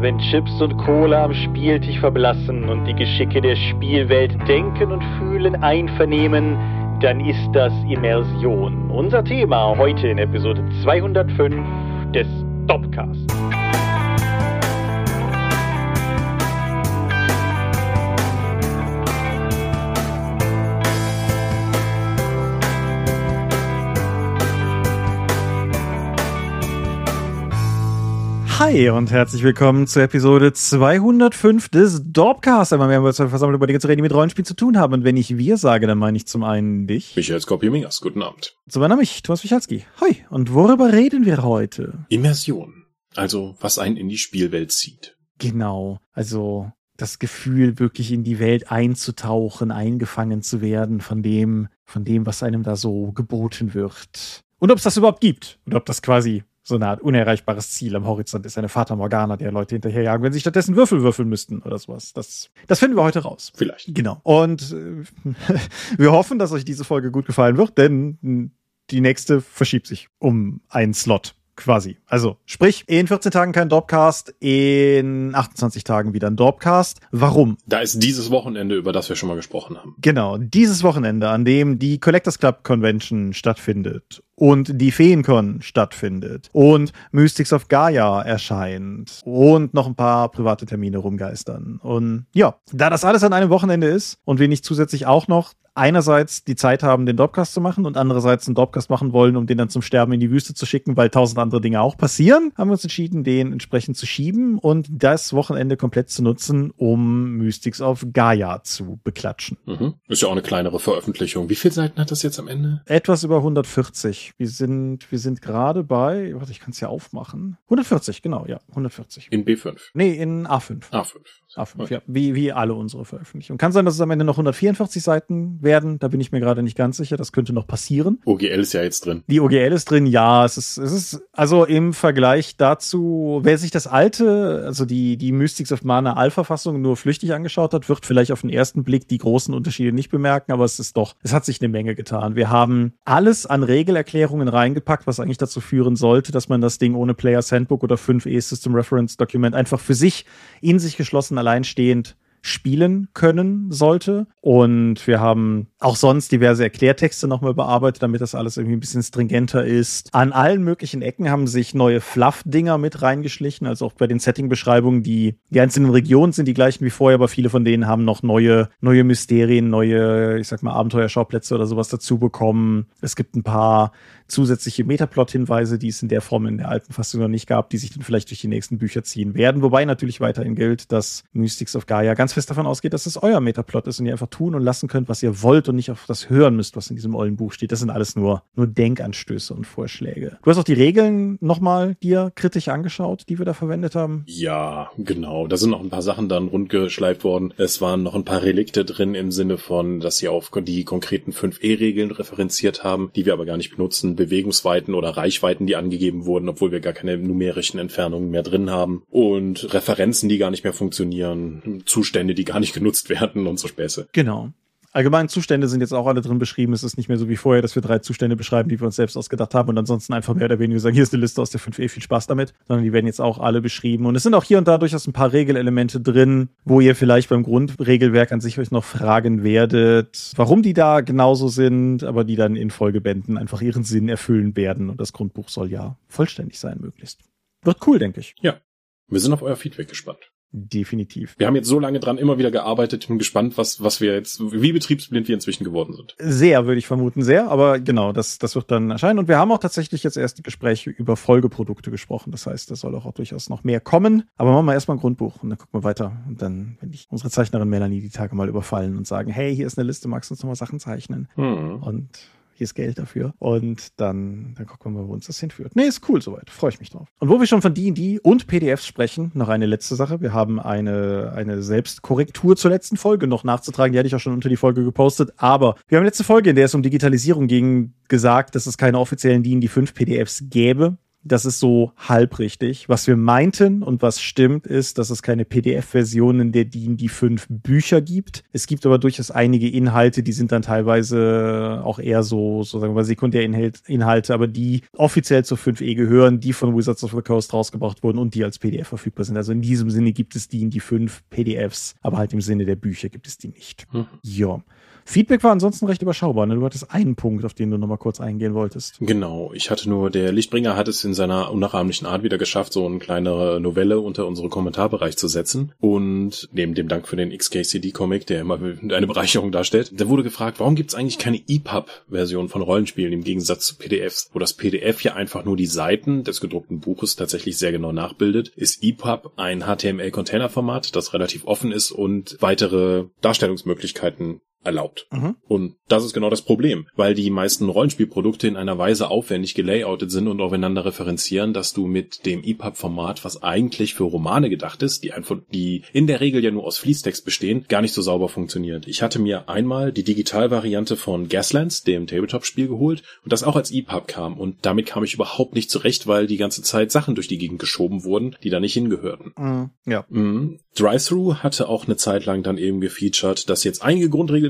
Wenn Chips und Cola am Spieltisch verblassen und die Geschicke der Spielwelt denken und fühlen einvernehmen, dann ist das Immersion. Unser Thema heute in Episode 205 des Topcasts. Hi und herzlich willkommen zur Episode 205 des Dorpcast. Einmal mehr haben wir uns versammelt, über Dinge zu reden, die mit Rollenspiel zu tun haben. Und wenn ich wir sage, dann meine ich zum einen dich. Michael Skopje-Mingers, guten Abend. Zum anderen mich, Thomas Michalski. Hi. Und worüber reden wir heute? Immersion. Also, was einen in die Spielwelt zieht. Genau. Also, das Gefühl, wirklich in die Welt einzutauchen, eingefangen zu werden von dem, von dem, was einem da so geboten wird. Und ob es das überhaupt gibt. Und ob das quasi so eine Art unerreichbares Ziel am Horizont ist eine Fata Morgana, der Leute hinterherjagen, wenn sie stattdessen Würfel würfeln müssten oder sowas. Das, das finden wir heute raus. Vielleicht. Genau. Und äh, wir hoffen, dass euch diese Folge gut gefallen wird, denn die nächste verschiebt sich um einen Slot quasi. Also, sprich, in 14 Tagen kein Dropcast, in 28 Tagen wieder ein Dropcast. Warum? Da ist dieses Wochenende, über das wir schon mal gesprochen haben. Genau, dieses Wochenende, an dem die Collectors Club Convention stattfindet und die Feencon stattfindet und Mystics of Gaia erscheint und noch ein paar private Termine rumgeistern. Und ja, da das alles an einem Wochenende ist und wir nicht zusätzlich auch noch einerseits die Zeit haben, den Dropcast zu machen und andererseits einen Dropcast machen wollen, um den dann zum Sterben in die Wüste zu schicken, weil tausend andere Dinge auch passieren, haben wir uns entschieden, den entsprechend zu schieben und das Wochenende komplett zu nutzen, um Mystics of Gaia zu beklatschen. Mhm. Ist ja auch eine kleinere Veröffentlichung. Wie viele Seiten hat das jetzt am Ende? Etwas über 140. Wir sind, wir sind gerade bei, warte, ich kann es ja aufmachen. 140, genau, ja, 140. In B5? Nee, in A5. A5. A5, okay. ja, wie, wie alle unsere Veröffentlichungen. Kann sein, dass es am Ende noch 144 Seiten werden, da bin ich mir gerade nicht ganz sicher, das könnte noch passieren. OGL ist ja jetzt drin. Die OGL ist drin, ja, es ist, es ist, also im Vergleich dazu, wer sich das alte, also die, die Mystics of Mana Alpha-Fassung nur flüchtig angeschaut hat, wird vielleicht auf den ersten Blick die großen Unterschiede nicht bemerken, aber es ist doch, es hat sich eine Menge getan. Wir haben alles an Regelerklärungen reingepackt, was eigentlich dazu führen sollte, dass man das Ding ohne Players Handbook oder 5e System Reference Document einfach für sich in sich geschlossen alleinstehend spielen können sollte. Und wir haben auch sonst diverse Erklärtexte nochmal bearbeitet, damit das alles irgendwie ein bisschen stringenter ist. An allen möglichen Ecken haben sich neue Fluff-Dinger mit reingeschlichen, also auch bei den Setting-Beschreibungen, die, die einzelnen Regionen sind die gleichen wie vorher, aber viele von denen haben noch neue, neue Mysterien, neue, ich sag mal, Abenteuerschauplätze oder sowas dazu bekommen. Es gibt ein paar zusätzliche Metaplot-Hinweise, die es in der Form in der alten Fassung noch nicht gab, die sich dann vielleicht durch die nächsten Bücher ziehen werden. Wobei natürlich weiterhin gilt, dass Mystics of Gaia ganz fest davon ausgeht, dass es euer Metaplot ist und ihr einfach tun und lassen könnt, was ihr wollt und nicht auf das hören müsst, was in diesem ollen Buch steht. Das sind alles nur, nur Denkanstöße und Vorschläge. Du hast auch die Regeln nochmal dir kritisch angeschaut, die wir da verwendet haben? Ja, genau. Da sind noch ein paar Sachen dann rundgeschleift worden. Es waren noch ein paar Relikte drin im Sinne von, dass sie auf die konkreten 5e-Regeln referenziert haben, die wir aber gar nicht benutzen Bewegungsweiten oder Reichweiten, die angegeben wurden, obwohl wir gar keine numerischen Entfernungen mehr drin haben. Und Referenzen, die gar nicht mehr funktionieren, Zustände, die gar nicht genutzt werden und so Späße. Genau. Allgemein Zustände sind jetzt auch alle drin beschrieben. Es ist nicht mehr so wie vorher, dass wir drei Zustände beschreiben, die wir uns selbst ausgedacht haben und ansonsten einfach mehr oder weniger sagen, hier ist eine Liste aus der 5e, viel Spaß damit, sondern die werden jetzt auch alle beschrieben. Und es sind auch hier und da durchaus ein paar Regelelemente drin, wo ihr vielleicht beim Grundregelwerk an sich euch noch fragen werdet, warum die da genauso sind, aber die dann in Folgebänden einfach ihren Sinn erfüllen werden. Und das Grundbuch soll ja vollständig sein, möglichst. Wird cool, denke ich. Ja. Wir sind auf euer Feedback gespannt. Definitiv. Wir haben jetzt so lange dran immer wieder gearbeitet. Ich bin gespannt, was, was wir jetzt, wie betriebsblind wir inzwischen geworden sind. Sehr, würde ich vermuten, sehr. Aber genau, das, das wird dann erscheinen. Und wir haben auch tatsächlich jetzt erst Gespräche über Folgeprodukte gesprochen. Das heißt, da soll auch, auch durchaus noch mehr kommen. Aber machen wir erstmal ein Grundbuch und dann gucken wir weiter. Und dann, wenn ich unsere Zeichnerin Melanie die Tage mal überfallen und sagen, hey, hier ist eine Liste, magst du uns nochmal Sachen zeichnen? Hm. Und hier ist Geld dafür. Und dann, dann gucken wir mal, wo uns das hinführt. Nee, ist cool soweit. Freue ich mich drauf. Und wo wir schon von D&D und PDFs sprechen, noch eine letzte Sache. Wir haben eine, eine Selbstkorrektur zur letzten Folge noch nachzutragen. Die hatte ich auch schon unter die Folge gepostet. Aber wir haben letzte Folge, in der es um Digitalisierung ging, gesagt, dass es keine offiziellen D&D 5 PDFs gäbe. Das ist so halbrichtig. Was wir meinten und was stimmt, ist, dass es keine PDF-Versionen der die 5 Bücher gibt. Es gibt aber durchaus einige Inhalte, die sind dann teilweise auch eher so, so sagen wir mal, Sekundärinhalte, aber die offiziell zur 5e gehören, die von Wizards of the Coast rausgebracht wurden und die als PDF verfügbar sind. Also in diesem Sinne gibt es die in die 5 PDFs, aber halt im Sinne der Bücher gibt es die nicht. Mhm. Ja. Feedback war ansonsten recht überschaubar. Ne? Du hattest einen Punkt, auf den du nochmal kurz eingehen wolltest. Genau. Ich hatte nur, der Lichtbringer hat es in seiner unnachahmlichen Art wieder geschafft, so eine kleine Novelle unter unsere Kommentarbereich zu setzen. Und neben dem Dank für den XKCD-Comic, der immer eine Bereicherung darstellt, da wurde gefragt, warum gibt es eigentlich keine EPUB-Version von Rollenspielen im Gegensatz zu PDFs? Wo das PDF ja einfach nur die Seiten des gedruckten Buches tatsächlich sehr genau nachbildet, ist EPUB ein HTML-Containerformat, das relativ offen ist und weitere Darstellungsmöglichkeiten erlaubt. Mhm. Und das ist genau das Problem, weil die meisten Rollenspielprodukte in einer Weise aufwendig gelayoutet sind und aufeinander referenzieren, dass du mit dem EPUB-Format, was eigentlich für Romane gedacht ist, die einfach, die in der Regel ja nur aus Fließtext bestehen, gar nicht so sauber funktioniert. Ich hatte mir einmal die Digitalvariante von Gaslands, dem Tabletop-Spiel, geholt und das auch als EPUB kam und damit kam ich überhaupt nicht zurecht, weil die ganze Zeit Sachen durch die Gegend geschoben wurden, die da nicht hingehörten. Mhm. Ja. Mhm. Drive-Thru hatte auch eine Zeit lang dann eben gefeatured, dass jetzt einige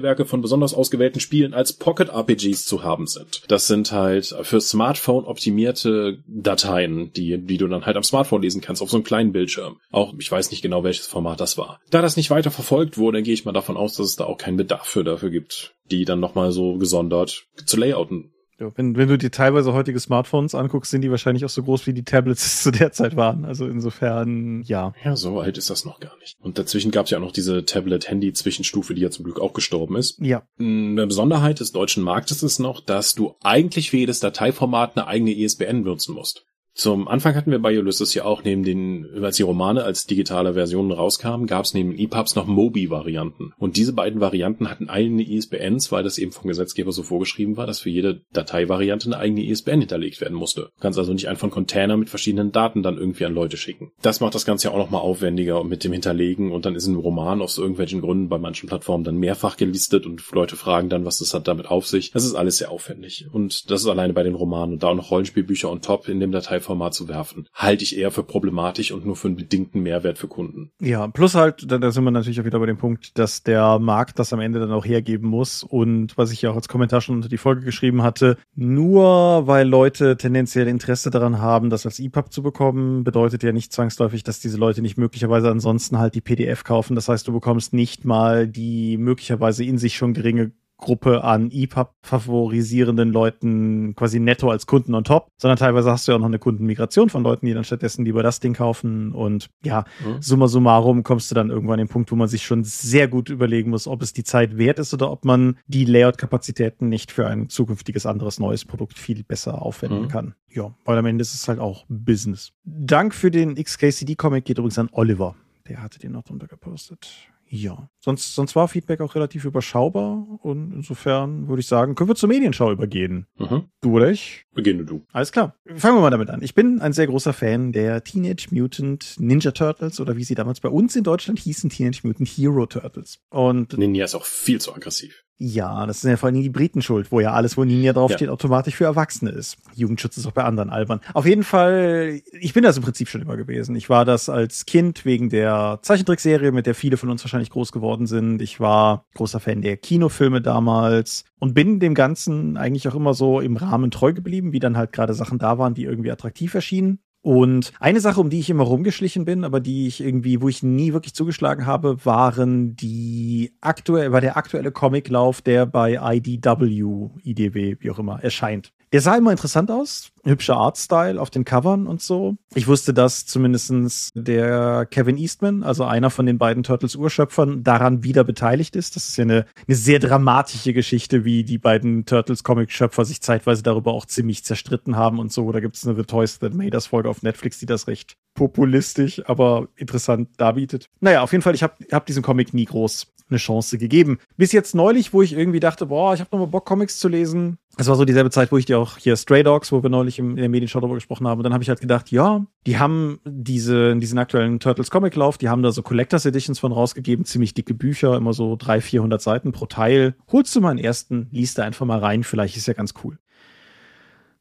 Grundregelwerke von besonders ausgewählten Spielen als Pocket RPGs zu haben sind. Das sind halt für Smartphone optimierte Dateien, die, die du dann halt am Smartphone lesen kannst auf so einem kleinen Bildschirm. Auch, ich weiß nicht genau, welches Format das war. Da das nicht weiter verfolgt wurde, gehe ich mal davon aus, dass es da auch keinen Bedarf für dafür gibt, die dann nochmal so gesondert zu layouten. Ja, wenn, wenn du dir teilweise heutige Smartphones anguckst, sind die wahrscheinlich auch so groß, wie die Tablets zu der Zeit waren. Also insofern, ja. Ja, so alt ist das noch gar nicht. Und dazwischen gab es ja auch noch diese Tablet-Handy-Zwischenstufe, die ja zum Glück auch gestorben ist. Ja. Eine Besonderheit des deutschen Marktes ist noch, dass du eigentlich für jedes Dateiformat eine eigene ISBN nutzen musst. Zum Anfang hatten wir bei Ulysses ja auch neben den, als die Romane als digitale Versionen rauskamen, gab es neben EPUBs noch Mobi-Varianten. Und diese beiden Varianten hatten eigene ISBNs, weil das eben vom Gesetzgeber so vorgeschrieben war, dass für jede Dateivariante eine eigene ISBN hinterlegt werden musste. Du kannst also nicht einfach einen Container mit verschiedenen Daten dann irgendwie an Leute schicken. Das macht das Ganze ja auch nochmal aufwendiger mit dem Hinterlegen und dann ist ein Roman aus irgendwelchen Gründen bei manchen Plattformen dann mehrfach gelistet und Leute fragen dann, was das hat damit auf sich. Das ist alles sehr aufwendig. Und das ist alleine bei den Romanen und da auch noch Rollenspielbücher on top in dem Dateiformat Format zu werfen, halte ich eher für problematisch und nur für einen bedingten Mehrwert für Kunden. Ja, plus halt, da, da sind wir natürlich auch wieder bei dem Punkt, dass der Markt das am Ende dann auch hergeben muss und was ich ja auch als Kommentar schon unter die Folge geschrieben hatte, nur weil Leute tendenziell Interesse daran haben, das als EPUB zu bekommen, bedeutet ja nicht zwangsläufig, dass diese Leute nicht möglicherweise ansonsten halt die PDF kaufen. Das heißt, du bekommst nicht mal die möglicherweise in sich schon geringe Gruppe an EPUB favorisierenden Leuten quasi netto als Kunden on top, sondern teilweise hast du ja auch noch eine Kundenmigration von Leuten, die dann stattdessen lieber das Ding kaufen und ja, mhm. summa summarum kommst du dann irgendwann an den Punkt, wo man sich schon sehr gut überlegen muss, ob es die Zeit wert ist oder ob man die Layout-Kapazitäten nicht für ein zukünftiges anderes neues Produkt viel besser aufwenden mhm. kann. Ja, weil am Ende ist es halt auch Business. Dank für den XKCD-Comic geht übrigens an Oliver. Der hatte den noch drunter gepostet. Ja, sonst, sonst war Feedback auch relativ überschaubar und insofern würde ich sagen, können wir zur Medienschau übergehen. Mhm. Du oder ich? Beginne du. Alles klar. Fangen wir mal damit an. Ich bin ein sehr großer Fan der Teenage Mutant Ninja Turtles oder wie sie damals bei uns in Deutschland hießen, Teenage Mutant Hero Turtles. Und Ninja ist auch viel zu aggressiv. Ja, das sind ja vor allem die Briten schuld, wo ja alles, wo Ninja draufsteht, ja. automatisch für Erwachsene ist. Jugendschutz ist auch bei anderen albern. Auf jeden Fall, ich bin das im Prinzip schon immer gewesen. Ich war das als Kind wegen der Zeichentrickserie, mit der viele von uns wahrscheinlich groß geworden sind. Ich war großer Fan der Kinofilme damals und bin dem Ganzen eigentlich auch immer so im Rahmen treu geblieben, wie dann halt gerade Sachen da waren, die irgendwie attraktiv erschienen. Und eine Sache, um die ich immer rumgeschlichen bin, aber die ich irgendwie, wo ich nie wirklich zugeschlagen habe, waren die aktuell, war der aktuelle Comiclauf, der bei IDW, IDW, wie auch immer, erscheint. Der sah immer interessant aus, hübscher Artstyle auf den Covern und so. Ich wusste, dass zumindestens der Kevin Eastman, also einer von den beiden Turtles-Urschöpfern, daran wieder beteiligt ist. Das ist ja eine, eine sehr dramatische Geschichte, wie die beiden Turtles-Comic-Schöpfer sich zeitweise darüber auch ziemlich zerstritten haben und so. Da gibt es eine The Toys That Made Us-Folge auf Netflix, die das recht populistisch, aber interessant darbietet. Naja, auf jeden Fall, ich habe hab diesen Comic nie groß eine Chance gegeben. Bis jetzt neulich, wo ich irgendwie dachte, boah, ich habe noch mal Bock, Comics zu lesen. Es war so dieselbe Zeit, wo ich dir auch hier Stray Dogs, wo wir neulich im, in der Medienshow darüber gesprochen haben. Und dann habe ich halt gedacht, ja, die haben diese, diesen aktuellen Turtles Comic Lauf, die haben da so Collectors Editions von rausgegeben, ziemlich dicke Bücher, immer so 300, 400 Seiten pro Teil. Holst du mal einen ersten, liest da einfach mal rein, vielleicht ist ja ganz cool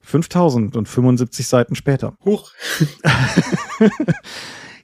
5075 Seiten später. Huch.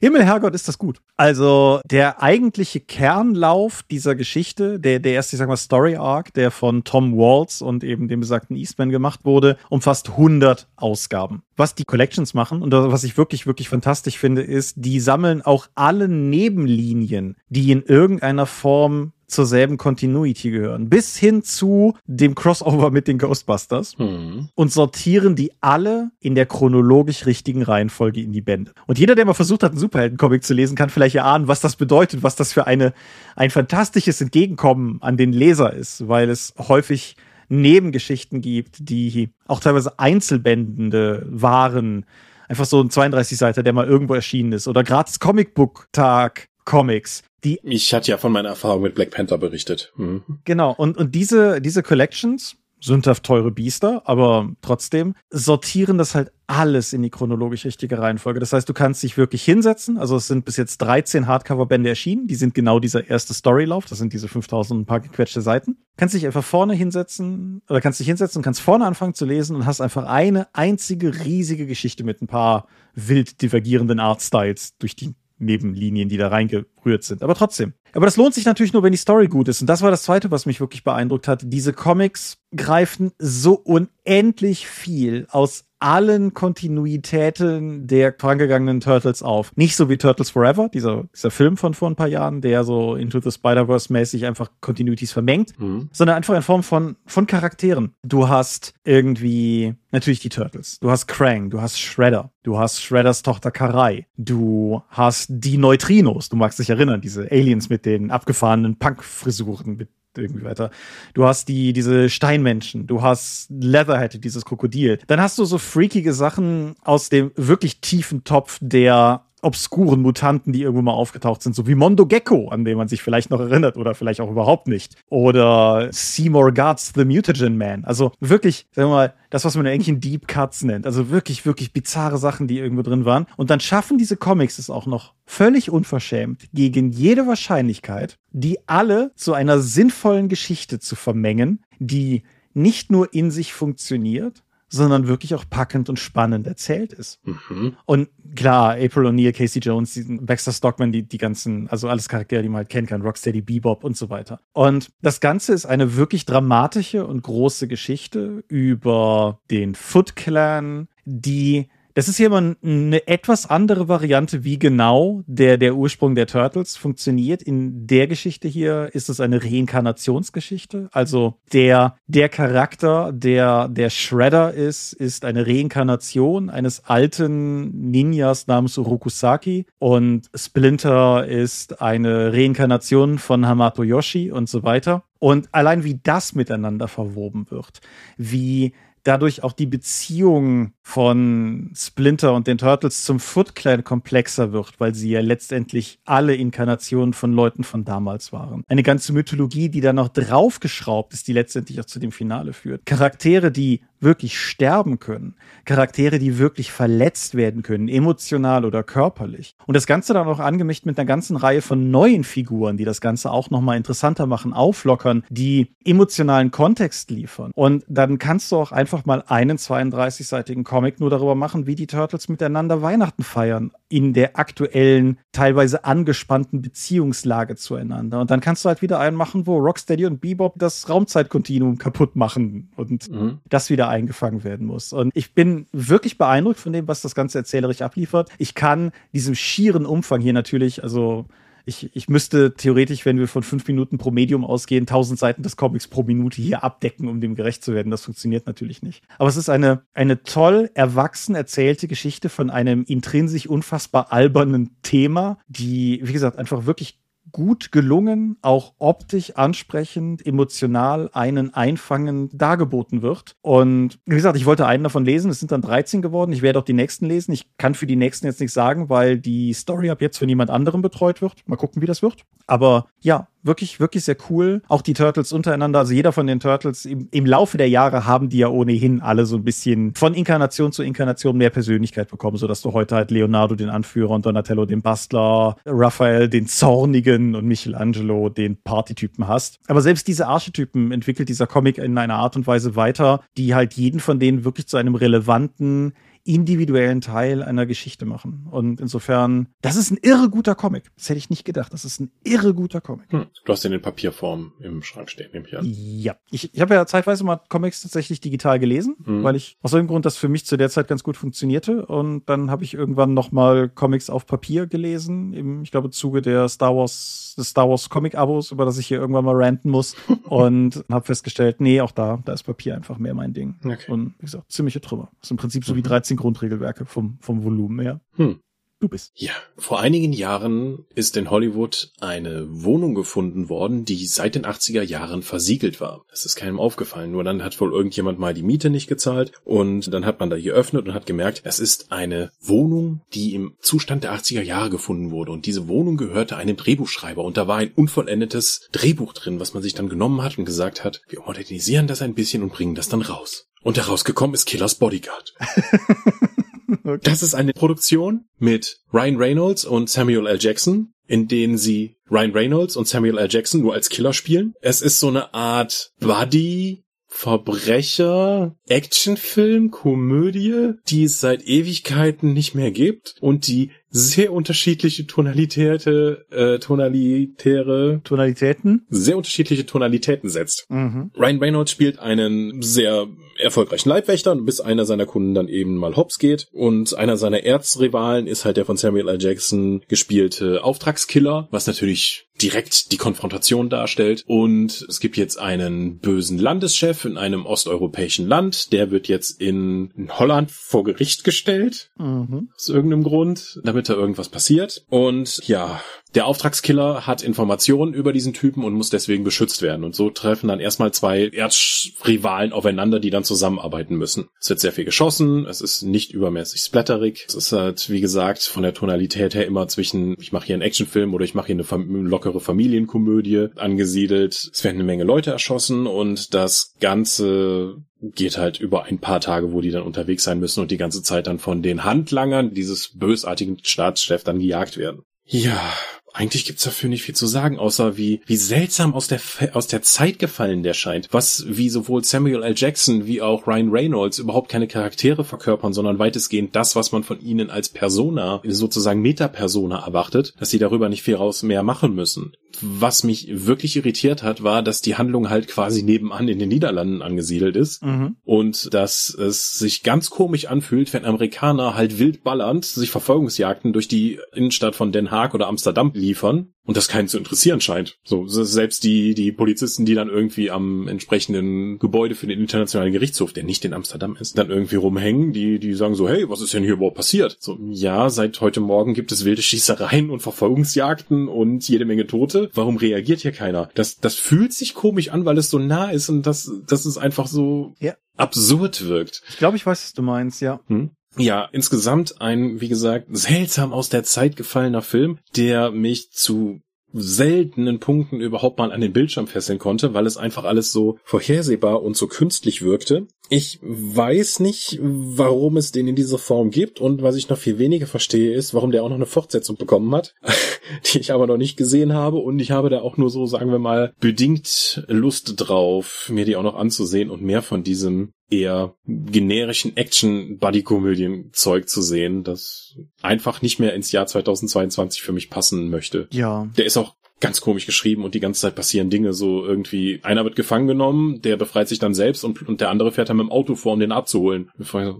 Himmel, Herrgott, ist das gut. Also der eigentliche Kernlauf dieser Geschichte, der, der erste, ich sag mal, Story Arc, der von Tom Waltz und eben dem besagten Eastman gemacht wurde, umfasst 100 Ausgaben. Was die Collections machen und was ich wirklich, wirklich fantastisch finde, ist, die sammeln auch alle Nebenlinien, die in irgendeiner Form zur selben Continuity gehören, bis hin zu dem Crossover mit den Ghostbusters Hm. und sortieren die alle in der chronologisch richtigen Reihenfolge in die Bände. Und jeder, der mal versucht hat, einen Superheldencomic zu lesen, kann vielleicht erahnen, was das bedeutet, was das für eine, ein fantastisches Entgegenkommen an den Leser ist, weil es häufig Nebengeschichten gibt, die auch teilweise einzelbändende waren. Einfach so ein 32-Seiter, der mal irgendwo erschienen ist. Oder gratis Comicbook-Tag Comics, die Ich hatte ja von meiner Erfahrung mit Black Panther berichtet. Hm. Genau, und, und diese, diese Collections, sündhaft teure Biester, aber trotzdem, sortieren das halt alles in die chronologisch richtige Reihenfolge. Das heißt, du kannst dich wirklich hinsetzen. Also es sind bis jetzt 13 Hardcover-Bände erschienen. Die sind genau dieser erste Storylauf. Das sind diese 5000 und ein paar gequetschte Seiten. Kannst dich einfach vorne hinsetzen oder kannst dich hinsetzen und kannst vorne anfangen zu lesen und hast einfach eine einzige riesige Geschichte mit ein paar wild divergierenden Artstyles durch die Nebenlinien, die da reingerührt sind. Aber trotzdem. Aber das lohnt sich natürlich nur, wenn die Story gut ist. Und das war das Zweite, was mich wirklich beeindruckt hat. Diese Comics greifen so unendlich viel aus allen Kontinuitäten der vorangegangenen Turtles auf. Nicht so wie Turtles Forever, dieser, dieser Film von vor ein paar Jahren, der so Into the Spider-Verse mäßig einfach Continuities vermengt, Hm. sondern einfach in Form von, von Charakteren. Du hast irgendwie natürlich die Turtles. Du hast Krang, du hast Shredder, du hast Shredders Tochter Karai, du hast die Neutrinos, du magst dich erinnern, diese Aliens mit den abgefahrenen Punk-Frisuren mit irgendwie weiter. Du hast die, diese Steinmenschen, du hast Leatherhead, dieses Krokodil. Dann hast du so freakige Sachen aus dem wirklich tiefen Topf der obskuren Mutanten, die irgendwo mal aufgetaucht sind, so wie Mondo Gecko, an den man sich vielleicht noch erinnert oder vielleicht auch überhaupt nicht. Oder Seymour Guts, The Mutagen Man. Also wirklich, sagen wir mal, das, was man eigentlich in Deep Cuts nennt. Also wirklich, wirklich bizarre Sachen, die irgendwo drin waren. Und dann schaffen diese Comics es auch noch völlig unverschämt, gegen jede Wahrscheinlichkeit, die alle zu einer sinnvollen Geschichte zu vermengen, die nicht nur in sich funktioniert, sondern wirklich auch packend und spannend erzählt ist. Mhm. Und klar, April O'Neil, Casey Jones, Baxter Stockman, die, die ganzen, also alles Charaktere, die man halt kennen kann, Rocksteady, Bebop und so weiter. Und das Ganze ist eine wirklich dramatische und große Geschichte über den Foot Clan, die das ist hier mal eine etwas andere Variante, wie genau der, der Ursprung der Turtles funktioniert. In der Geschichte hier ist es eine Reinkarnationsgeschichte. Also der, der Charakter, der, der Shredder ist, ist eine Reinkarnation eines alten Ninjas namens Urokusaki und Splinter ist eine Reinkarnation von Hamato Yoshi und so weiter. Und allein wie das miteinander verwoben wird, wie dadurch auch die Beziehung von Splinter und den Turtles zum Foot Clan komplexer wird, weil sie ja letztendlich alle Inkarnationen von Leuten von damals waren. Eine ganze Mythologie, die dann noch draufgeschraubt ist, die letztendlich auch zu dem Finale führt. Charaktere, die wirklich sterben können. Charaktere, die wirklich verletzt werden können, emotional oder körperlich. Und das Ganze dann auch angemischt mit einer ganzen Reihe von neuen Figuren, die das Ganze auch nochmal interessanter machen, auflockern, die emotionalen Kontext liefern. Und dann kannst du auch einfach mal einen 32-seitigen Comic nur darüber machen, wie die Turtles miteinander Weihnachten feiern. In der aktuellen, teilweise angespannten Beziehungslage zueinander. Und dann kannst du halt wieder einen machen, wo Rocksteady und Bebop das Raumzeitkontinuum kaputt machen und Mhm. das wieder eingefangen werden muss. Und ich bin wirklich beeindruckt von dem, was das Ganze erzählerisch abliefert. Ich kann diesem schieren Umfang hier natürlich, also ich, ich müsste theoretisch, wenn wir von fünf Minuten pro Medium ausgehen, tausend Seiten des Comics pro Minute hier abdecken, um dem gerecht zu werden. Das funktioniert natürlich nicht. Aber es ist eine, eine toll erwachsen erzählte Geschichte von einem intrinsisch unfassbar albernen Thema, die, wie gesagt, einfach wirklich gut gelungen, auch optisch ansprechend, emotional einen einfangen dargeboten wird. Und wie gesagt, ich wollte einen davon lesen, es sind dann 13 geworden. Ich werde auch die nächsten lesen. Ich kann für die nächsten jetzt nichts sagen, weil die Story ab jetzt von jemand anderem betreut wird. Mal gucken, wie das wird. Aber ja, wirklich, wirklich sehr cool. Auch die Turtles untereinander, also jeder von den Turtles im, im Laufe der Jahre haben die ja ohnehin alle so ein bisschen von Inkarnation zu Inkarnation mehr Persönlichkeit bekommen, sodass du heute halt Leonardo den Anführer und Donatello den Bastler, Raphael den Zornigen und Michelangelo den Partytypen hast. Aber selbst diese Archetypen entwickelt dieser Comic in einer Art und Weise weiter, die halt jeden von denen wirklich zu einem relevanten individuellen Teil einer Geschichte machen. Und insofern, das ist ein irre guter Comic. Das hätte ich nicht gedacht. Das ist ein irre guter Comic. Hm. Du hast den in Papierform im Schrank stehen, nehme ich an. Ja. Ich, ich habe ja zeitweise mal Comics tatsächlich digital gelesen, hm. weil ich aus irgendeinem Grund das für mich zu der Zeit ganz gut funktionierte. Und dann habe ich irgendwann nochmal Comics auf Papier gelesen, im, ich glaube, Zuge der Star Wars, des Star Wars Comic-Abos, über das ich hier irgendwann mal ranten muss. und habe festgestellt, nee, auch da, da ist Papier einfach mehr mein Ding. Okay. Und wie gesagt, ziemliche Trümmer. Das ist im Prinzip so mhm. wie 13 18 Grundregelwerke vom, vom Volumen her. Hm. Du bist. Ja, vor einigen Jahren ist in Hollywood eine Wohnung gefunden worden, die seit den 80er Jahren versiegelt war. Das ist keinem aufgefallen. Nur dann hat wohl irgendjemand mal die Miete nicht gezahlt und dann hat man da geöffnet und hat gemerkt, es ist eine Wohnung, die im Zustand der 80er Jahre gefunden wurde. Und diese Wohnung gehörte einem Drehbuchschreiber und da war ein unvollendetes Drehbuch drin, was man sich dann genommen hat und gesagt hat, wir modernisieren das ein bisschen und bringen das dann raus. Und herausgekommen ist Killers Bodyguard. okay. Das ist eine Produktion mit Ryan Reynolds und Samuel L. Jackson, in denen sie Ryan Reynolds und Samuel L. Jackson nur als Killer spielen. Es ist so eine Art Buddy Verbrecher, Actionfilm, Komödie, die es seit Ewigkeiten nicht mehr gibt und die sehr unterschiedliche Tonalitäte, äh, tonalitäre Tonalitäten, sehr unterschiedliche Tonalitäten setzt. Mhm. Ryan Reynolds spielt einen sehr erfolgreichen Leibwächter, bis einer seiner Kunden dann eben mal hops geht. Und einer seiner Erzrivalen ist halt der von Samuel L. Jackson gespielte Auftragskiller, was natürlich direkt die Konfrontation darstellt. Und es gibt jetzt einen bösen Landeschef in einem osteuropäischen Land. Der wird jetzt in Holland vor Gericht gestellt. Mhm. Aus irgendeinem Grund, damit da irgendwas passiert. Und ja, der Auftragskiller hat Informationen über diesen Typen und muss deswegen beschützt werden. Und so treffen dann erstmal zwei Erzrivalen aufeinander, die dann zusammenarbeiten müssen. Es wird sehr viel geschossen, es ist nicht übermäßig splatterig. Es ist halt, wie gesagt, von der Tonalität her immer zwischen, ich mache hier einen Actionfilm oder ich mache hier eine fam lockere Familienkomödie angesiedelt. Es werden eine Menge Leute erschossen und das Ganze geht halt über ein paar Tage, wo die dann unterwegs sein müssen und die ganze Zeit dann von den Handlangern dieses bösartigen Staatschef dann gejagt werden. Ja, eigentlich gibt's dafür nicht viel zu sagen, außer wie, wie seltsam aus der, aus der Zeit gefallen der scheint. Was, wie sowohl Samuel L. Jackson wie auch Ryan Reynolds überhaupt keine Charaktere verkörpern, sondern weitestgehend das, was man von ihnen als Persona, sozusagen Metapersona erwartet, dass sie darüber nicht viel raus mehr machen müssen. Was mich wirklich irritiert hat, war, dass die Handlung halt quasi nebenan in den Niederlanden angesiedelt ist mhm. und dass es sich ganz komisch anfühlt, wenn Amerikaner halt wild ballernd sich Verfolgungsjagden durch die Innenstadt von Den Haag oder Amsterdam liefern und das keinen zu interessieren scheint. So, selbst die, die Polizisten, die dann irgendwie am entsprechenden Gebäude für den internationalen Gerichtshof, der nicht in Amsterdam ist, dann irgendwie rumhängen, die, die sagen so, hey, was ist denn hier überhaupt passiert? So, ja, seit heute Morgen gibt es wilde Schießereien und Verfolgungsjagden und jede Menge Tote. Warum reagiert hier keiner? Das, das fühlt sich komisch an, weil es so nah ist und das, das ist einfach so ja. absurd wirkt. Ich glaube, ich weiß, was du meinst, ja. Hm? Ja, insgesamt ein, wie gesagt, seltsam aus der Zeit gefallener Film, der mich zu seltenen Punkten überhaupt mal an den Bildschirm fesseln konnte, weil es einfach alles so vorhersehbar und so künstlich wirkte. Ich weiß nicht, warum es den in dieser Form gibt und was ich noch viel weniger verstehe ist, warum der auch noch eine Fortsetzung bekommen hat, die ich aber noch nicht gesehen habe und ich habe da auch nur so, sagen wir mal, bedingt Lust drauf, mir die auch noch anzusehen und mehr von diesem eher generischen Action-Buddy-Komödien-Zeug zu sehen, das einfach nicht mehr ins Jahr 2022 für mich passen möchte. Ja. Der ist auch ganz komisch geschrieben und die ganze Zeit passieren Dinge so irgendwie. Einer wird gefangen genommen, der befreit sich dann selbst und, und der andere fährt dann mit dem Auto vor, um den abzuholen.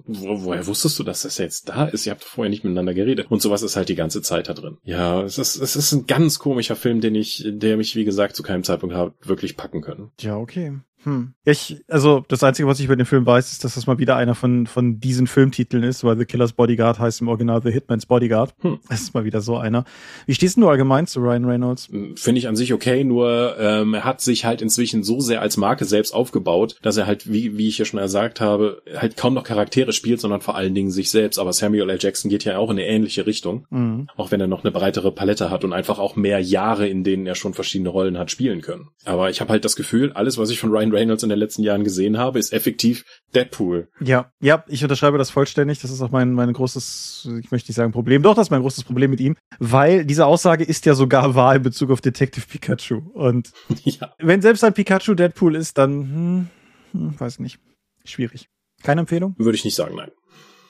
Wo, woher wusstest du, dass das jetzt da ist? Ihr habt vorher nicht miteinander geredet. Und sowas ist halt die ganze Zeit da drin. Ja, es ist, es ist ein ganz komischer Film, den ich, der mich, wie gesagt, zu keinem Zeitpunkt hat wirklich packen können. Ja, okay. Hm. Ich, also das Einzige, was ich über den Film weiß, ist, dass das mal wieder einer von, von diesen Filmtiteln ist, weil The Killer's Bodyguard heißt im Original The Hitman's Bodyguard. Hm. Das ist mal wieder so einer. Wie stehst du allgemein zu Ryan Reynolds? Hm, finde ich an sich okay, nur ähm, er hat sich halt inzwischen so sehr als Marke selbst aufgebaut, dass er halt, wie, wie ich ja schon gesagt habe, halt kaum noch Charaktere spielt, sondern vor allen Dingen sich selbst. Aber Samuel L. Jackson geht ja auch in eine ähnliche Richtung, mhm. auch wenn er noch eine breitere Palette hat und einfach auch mehr Jahre, in denen er schon verschiedene Rollen hat spielen können. Aber ich habe halt das Gefühl, alles, was ich von Ryan Reynolds in den letzten Jahren gesehen habe, ist effektiv Deadpool. Ja, ja, ich unterschreibe das vollständig. Das ist auch mein, mein großes, ich möchte nicht sagen Problem, doch, das ist mein großes Problem mit ihm, weil diese Aussage ist ja sogar wahr in Bezug auf Detective Pikachu. Und ja. wenn selbst ein Pikachu Deadpool ist, dann, hm, hm, weiß nicht, schwierig. Keine Empfehlung? Würde ich nicht sagen, nein.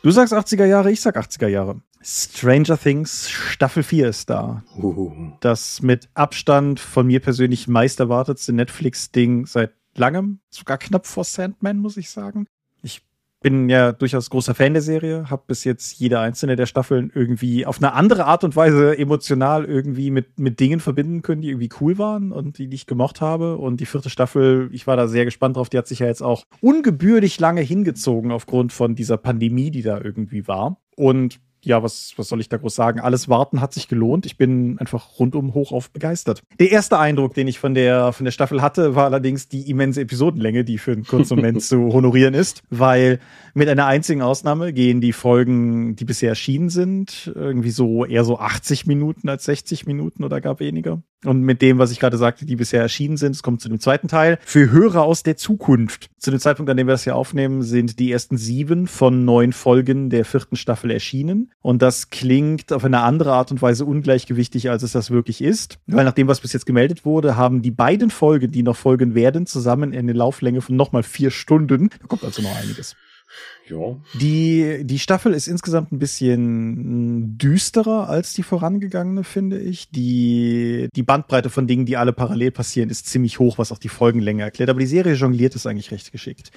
Du sagst 80er Jahre, ich sag 80er Jahre. Stranger Things Staffel 4 ist da. Das mit Abstand von mir persönlich meist erwartetste Netflix-Ding seit langem, sogar knapp vor Sandman, muss ich sagen. Ich bin ja durchaus großer Fan der Serie, habe bis jetzt jede einzelne der Staffeln irgendwie auf eine andere Art und Weise emotional irgendwie mit, mit Dingen verbinden können, die irgendwie cool waren und die, die ich gemocht habe. Und die vierte Staffel, ich war da sehr gespannt drauf, die hat sich ja jetzt auch ungebührlich lange hingezogen aufgrund von dieser Pandemie, die da irgendwie war. Und ja, was, was soll ich da groß sagen? Alles Warten hat sich gelohnt. Ich bin einfach rundum hoch auf begeistert. Der erste Eindruck, den ich von der, von der Staffel hatte, war allerdings die immense Episodenlänge, die für einen kurzen Moment zu honorieren ist, weil mit einer einzigen Ausnahme gehen die Folgen, die bisher erschienen sind, irgendwie so eher so 80 Minuten als 60 Minuten oder gar weniger. Und mit dem, was ich gerade sagte, die bisher erschienen sind, es kommt zu dem zweiten Teil. Für Hörer aus der Zukunft. Zu dem Zeitpunkt, an dem wir das hier aufnehmen, sind die ersten sieben von neun Folgen der vierten Staffel erschienen. Und das klingt auf eine andere Art und Weise ungleichgewichtig, als es das wirklich ist. Weil nach dem, was bis jetzt gemeldet wurde, haben die beiden Folgen, die noch folgen werden, zusammen eine Lauflänge von nochmal vier Stunden. Da kommt also noch einiges. Ja. Die, die Staffel ist insgesamt ein bisschen düsterer als die vorangegangene, finde ich. Die, die Bandbreite von Dingen, die alle parallel passieren, ist ziemlich hoch, was auch die Folgenlänge erklärt. Aber die Serie jongliert es eigentlich recht geschickt.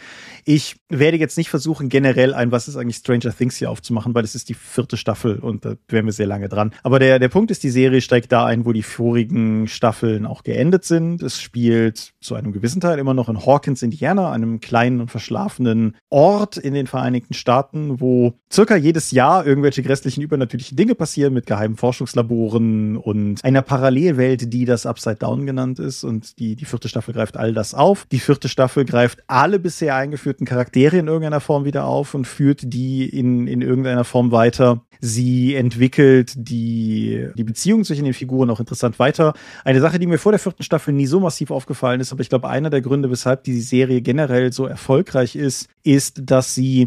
Ich werde jetzt nicht versuchen, generell ein Was ist eigentlich Stranger Things hier aufzumachen, weil es ist die vierte Staffel und da wären wir sehr lange dran. Aber der, der Punkt ist, die Serie steigt da ein, wo die vorigen Staffeln auch geendet sind. Es spielt zu einem gewissen Teil immer noch in Hawkins, Indiana, einem kleinen und verschlafenen Ort in den Vereinigten Staaten, wo circa jedes Jahr irgendwelche grässlichen übernatürlichen Dinge passieren mit geheimen Forschungslaboren und einer Parallelwelt, die das Upside Down genannt ist. Und die, die vierte Staffel greift all das auf. Die vierte Staffel greift alle bisher eingeführten Charaktere in irgendeiner Form wieder auf und führt die in, in irgendeiner Form weiter. Sie entwickelt die, die Beziehung zwischen den Figuren auch interessant weiter. Eine Sache, die mir vor der vierten Staffel nie so massiv aufgefallen ist, aber ich glaube, einer der Gründe, weshalb die Serie generell so erfolgreich ist, ist, dass sie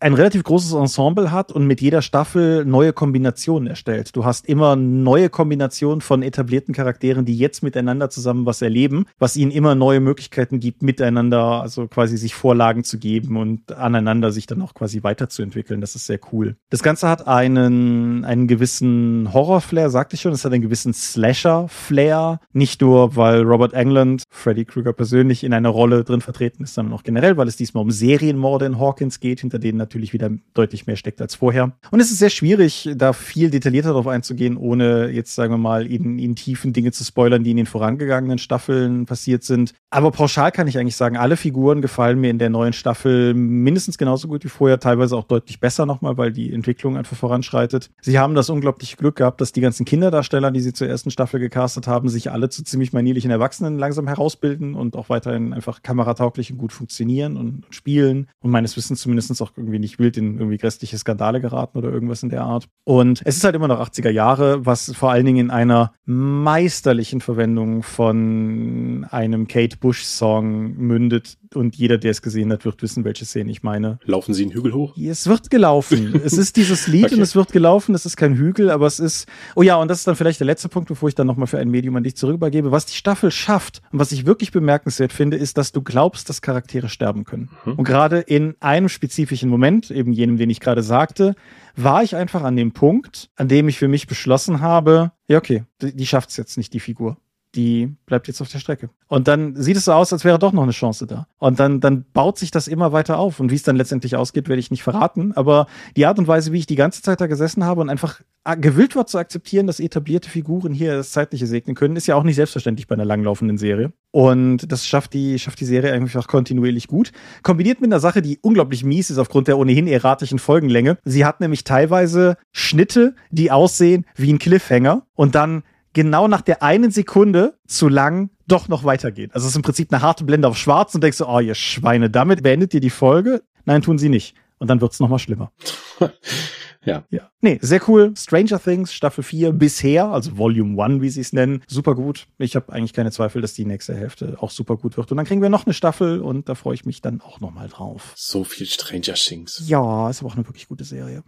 ein relativ großes Ensemble hat und mit jeder Staffel neue Kombinationen erstellt. Du hast immer neue Kombinationen von etablierten Charakteren, die jetzt miteinander zusammen was erleben, was ihnen immer neue Möglichkeiten gibt, miteinander, also quasi sich Vorlagen zu geben und aneinander sich dann auch quasi weiterzuentwickeln. Das ist sehr cool. Das Ganze hat einen, einen gewissen Horror-Flair, sagte ich schon. Es hat einen gewissen Slasher-Flair. Nicht nur, weil Robert England, Freddy Krueger persönlich, in einer Rolle drin vertreten ist, sondern auch generell, weil es diesmal um Serienmorde in Hawkins geht, hinter denen natürlich wieder deutlich mehr steckt als vorher. Und es ist sehr schwierig, da viel detaillierter darauf einzugehen, ohne jetzt, sagen wir mal, in, in tiefen Dinge zu spoilern, die in den vorangegangenen Staffeln passiert sind. Aber pauschal kann ich eigentlich sagen, alle Figuren gefallen mir in der neuen Staffel mindestens genauso gut wie vorher, teilweise auch deutlich besser nochmal, weil die Entwicklung einfach voranschreitet. Sie haben das unglaubliche Glück gehabt, dass die ganzen Kinderdarsteller, die sie zur ersten Staffel gecastet haben, sich alle zu ziemlich manierlichen Erwachsenen langsam herausbilden und auch weiterhin einfach kameratauglich und gut funktionieren und spielen und meines Wissens zumindest auch irgendwie nicht wild in irgendwie grässliche Skandale geraten oder irgendwas in der Art. Und es ist halt immer noch 80er Jahre, was vor allen Dingen in einer meisterlichen Verwendung von einem Kate Bush Song mündet, und jeder, der es gesehen hat, wird wissen, welche Szene ich meine. Laufen Sie einen Hügel hoch? Es wird gelaufen. es ist dieses Lied okay. und es wird gelaufen. Es ist kein Hügel, aber es ist. Oh ja, und das ist dann vielleicht der letzte Punkt, bevor ich dann nochmal für ein Medium an dich zurückübergebe. Was die Staffel schafft und was ich wirklich bemerkenswert finde, ist, dass du glaubst, dass Charaktere sterben können. Mhm. Und gerade in einem spezifischen Moment, eben jenem, den ich gerade sagte, war ich einfach an dem Punkt, an dem ich für mich beschlossen habe, ja, okay, die, die schafft es jetzt nicht, die Figur die bleibt jetzt auf der Strecke. Und dann sieht es so aus, als wäre doch noch eine Chance da. Und dann, dann baut sich das immer weiter auf. Und wie es dann letztendlich ausgeht, werde ich nicht verraten. Aber die Art und Weise, wie ich die ganze Zeit da gesessen habe und einfach gewillt war zu akzeptieren, dass etablierte Figuren hier das Zeitliche segnen können, ist ja auch nicht selbstverständlich bei einer langlaufenden Serie. Und das schafft die, schafft die Serie einfach kontinuierlich gut. Kombiniert mit einer Sache, die unglaublich mies ist aufgrund der ohnehin erratischen Folgenlänge. Sie hat nämlich teilweise Schnitte, die aussehen wie ein Cliffhanger und dann genau nach der einen Sekunde zu lang doch noch weitergehen. Also es ist im Prinzip eine harte Blende auf schwarz und denkst so, oh, ihr Schweine, damit beendet ihr die Folge. Nein, tun sie nicht. Und dann wird's noch mal schlimmer. ja. Ja. Nee, sehr cool. Stranger Things, Staffel 4 bisher, also Volume 1, wie sie es nennen. Super gut. Ich habe eigentlich keine Zweifel, dass die nächste Hälfte auch super gut wird. Und dann kriegen wir noch eine Staffel und da freue ich mich dann auch noch mal drauf. So viel Stranger Things. Ja, ist aber auch eine wirklich gute Serie.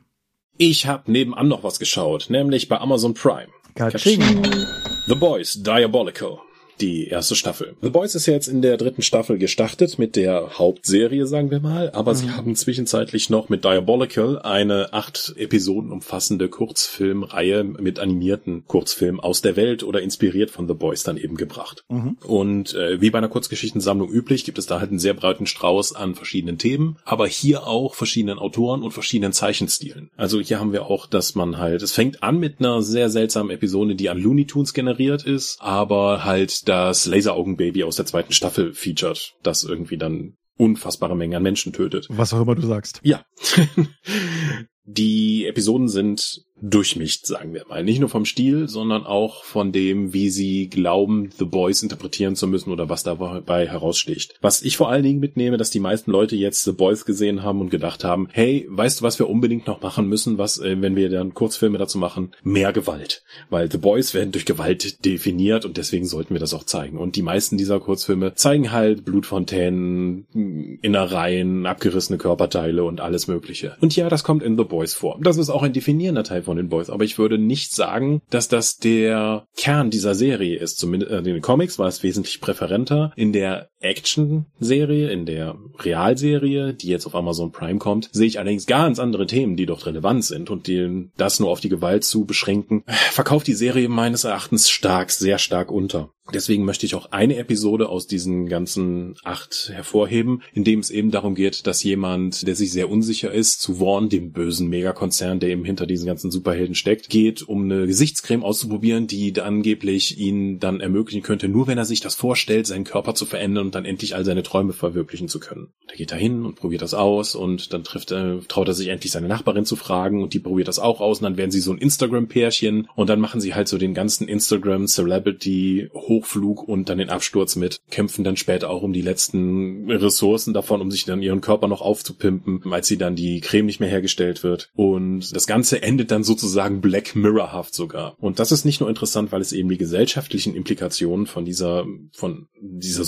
Ich habe nebenan noch was geschaut, nämlich bei Amazon Prime. Katsching. The Boys Diabolical die erste Staffel. The Boys ist ja jetzt in der dritten Staffel gestartet mit der Hauptserie, sagen wir mal, aber mhm. sie haben zwischenzeitlich noch mit Diabolical eine acht Episoden umfassende Kurzfilmreihe mit animierten Kurzfilmen aus der Welt oder inspiriert von The Boys dann eben gebracht. Mhm. Und äh, wie bei einer Kurzgeschichtensammlung üblich, gibt es da halt einen sehr breiten Strauß an verschiedenen Themen, aber hier auch verschiedenen Autoren und verschiedenen Zeichenstilen. Also hier haben wir auch, dass man halt, es fängt an mit einer sehr seltsamen Episode, die an Looney Tunes generiert ist, aber halt das Laseraugenbaby aus der zweiten Staffel featured, das irgendwie dann unfassbare Mengen an Menschen tötet. Was auch immer du sagst. Ja. Die Episoden sind durchmischt, sagen wir mal. Nicht nur vom Stil, sondern auch von dem, wie sie glauben, The Boys interpretieren zu müssen oder was dabei heraussticht. Was ich vor allen Dingen mitnehme, dass die meisten Leute jetzt The Boys gesehen haben und gedacht haben, hey, weißt du, was wir unbedingt noch machen müssen, was, äh, wenn wir dann Kurzfilme dazu machen? Mehr Gewalt. Weil The Boys werden durch Gewalt definiert und deswegen sollten wir das auch zeigen. Und die meisten dieser Kurzfilme zeigen halt Blutfontänen, Innereien, abgerissene Körperteile und alles mögliche. Und ja, das kommt in The Boys vor. Das ist auch ein definierender Teil von den Boys, aber ich würde nicht sagen, dass das der Kern dieser Serie ist. Zumindest äh, in den Comics war es wesentlich präferenter. In der Action-Serie, in der Realserie, die jetzt auf Amazon Prime kommt, sehe ich allerdings ganz andere Themen, die dort relevant sind und die, das nur auf die Gewalt zu beschränken, verkauft die Serie meines Erachtens stark, sehr stark unter. Deswegen möchte ich auch eine Episode aus diesen ganzen acht hervorheben, in dem es eben darum geht, dass jemand, der sich sehr unsicher ist, zu Vaughn, dem bösen Megakonzern, der eben hinter diesen ganzen Superhelden steckt, geht, um eine Gesichtscreme auszuprobieren, die angeblich ihn dann ermöglichen könnte, nur wenn er sich das vorstellt, seinen Körper zu verändern und dann endlich all seine Träume verwirklichen zu können. Der geht da hin und probiert das aus und dann trifft er, traut er sich endlich seine Nachbarin zu fragen und die probiert das auch aus und dann werden sie so ein Instagram-Pärchen und dann machen sie halt so den ganzen Instagram-Celebrity Hochflug und dann den Absturz mit, kämpfen dann später auch um die letzten Ressourcen davon, um sich dann ihren Körper noch aufzupimpen, als sie dann die Creme nicht mehr hergestellt wird. Und das Ganze endet dann sozusagen Black Mirrorhaft sogar. Und das ist nicht nur interessant, weil es eben die gesellschaftlichen Implikationen von dieser, von dieser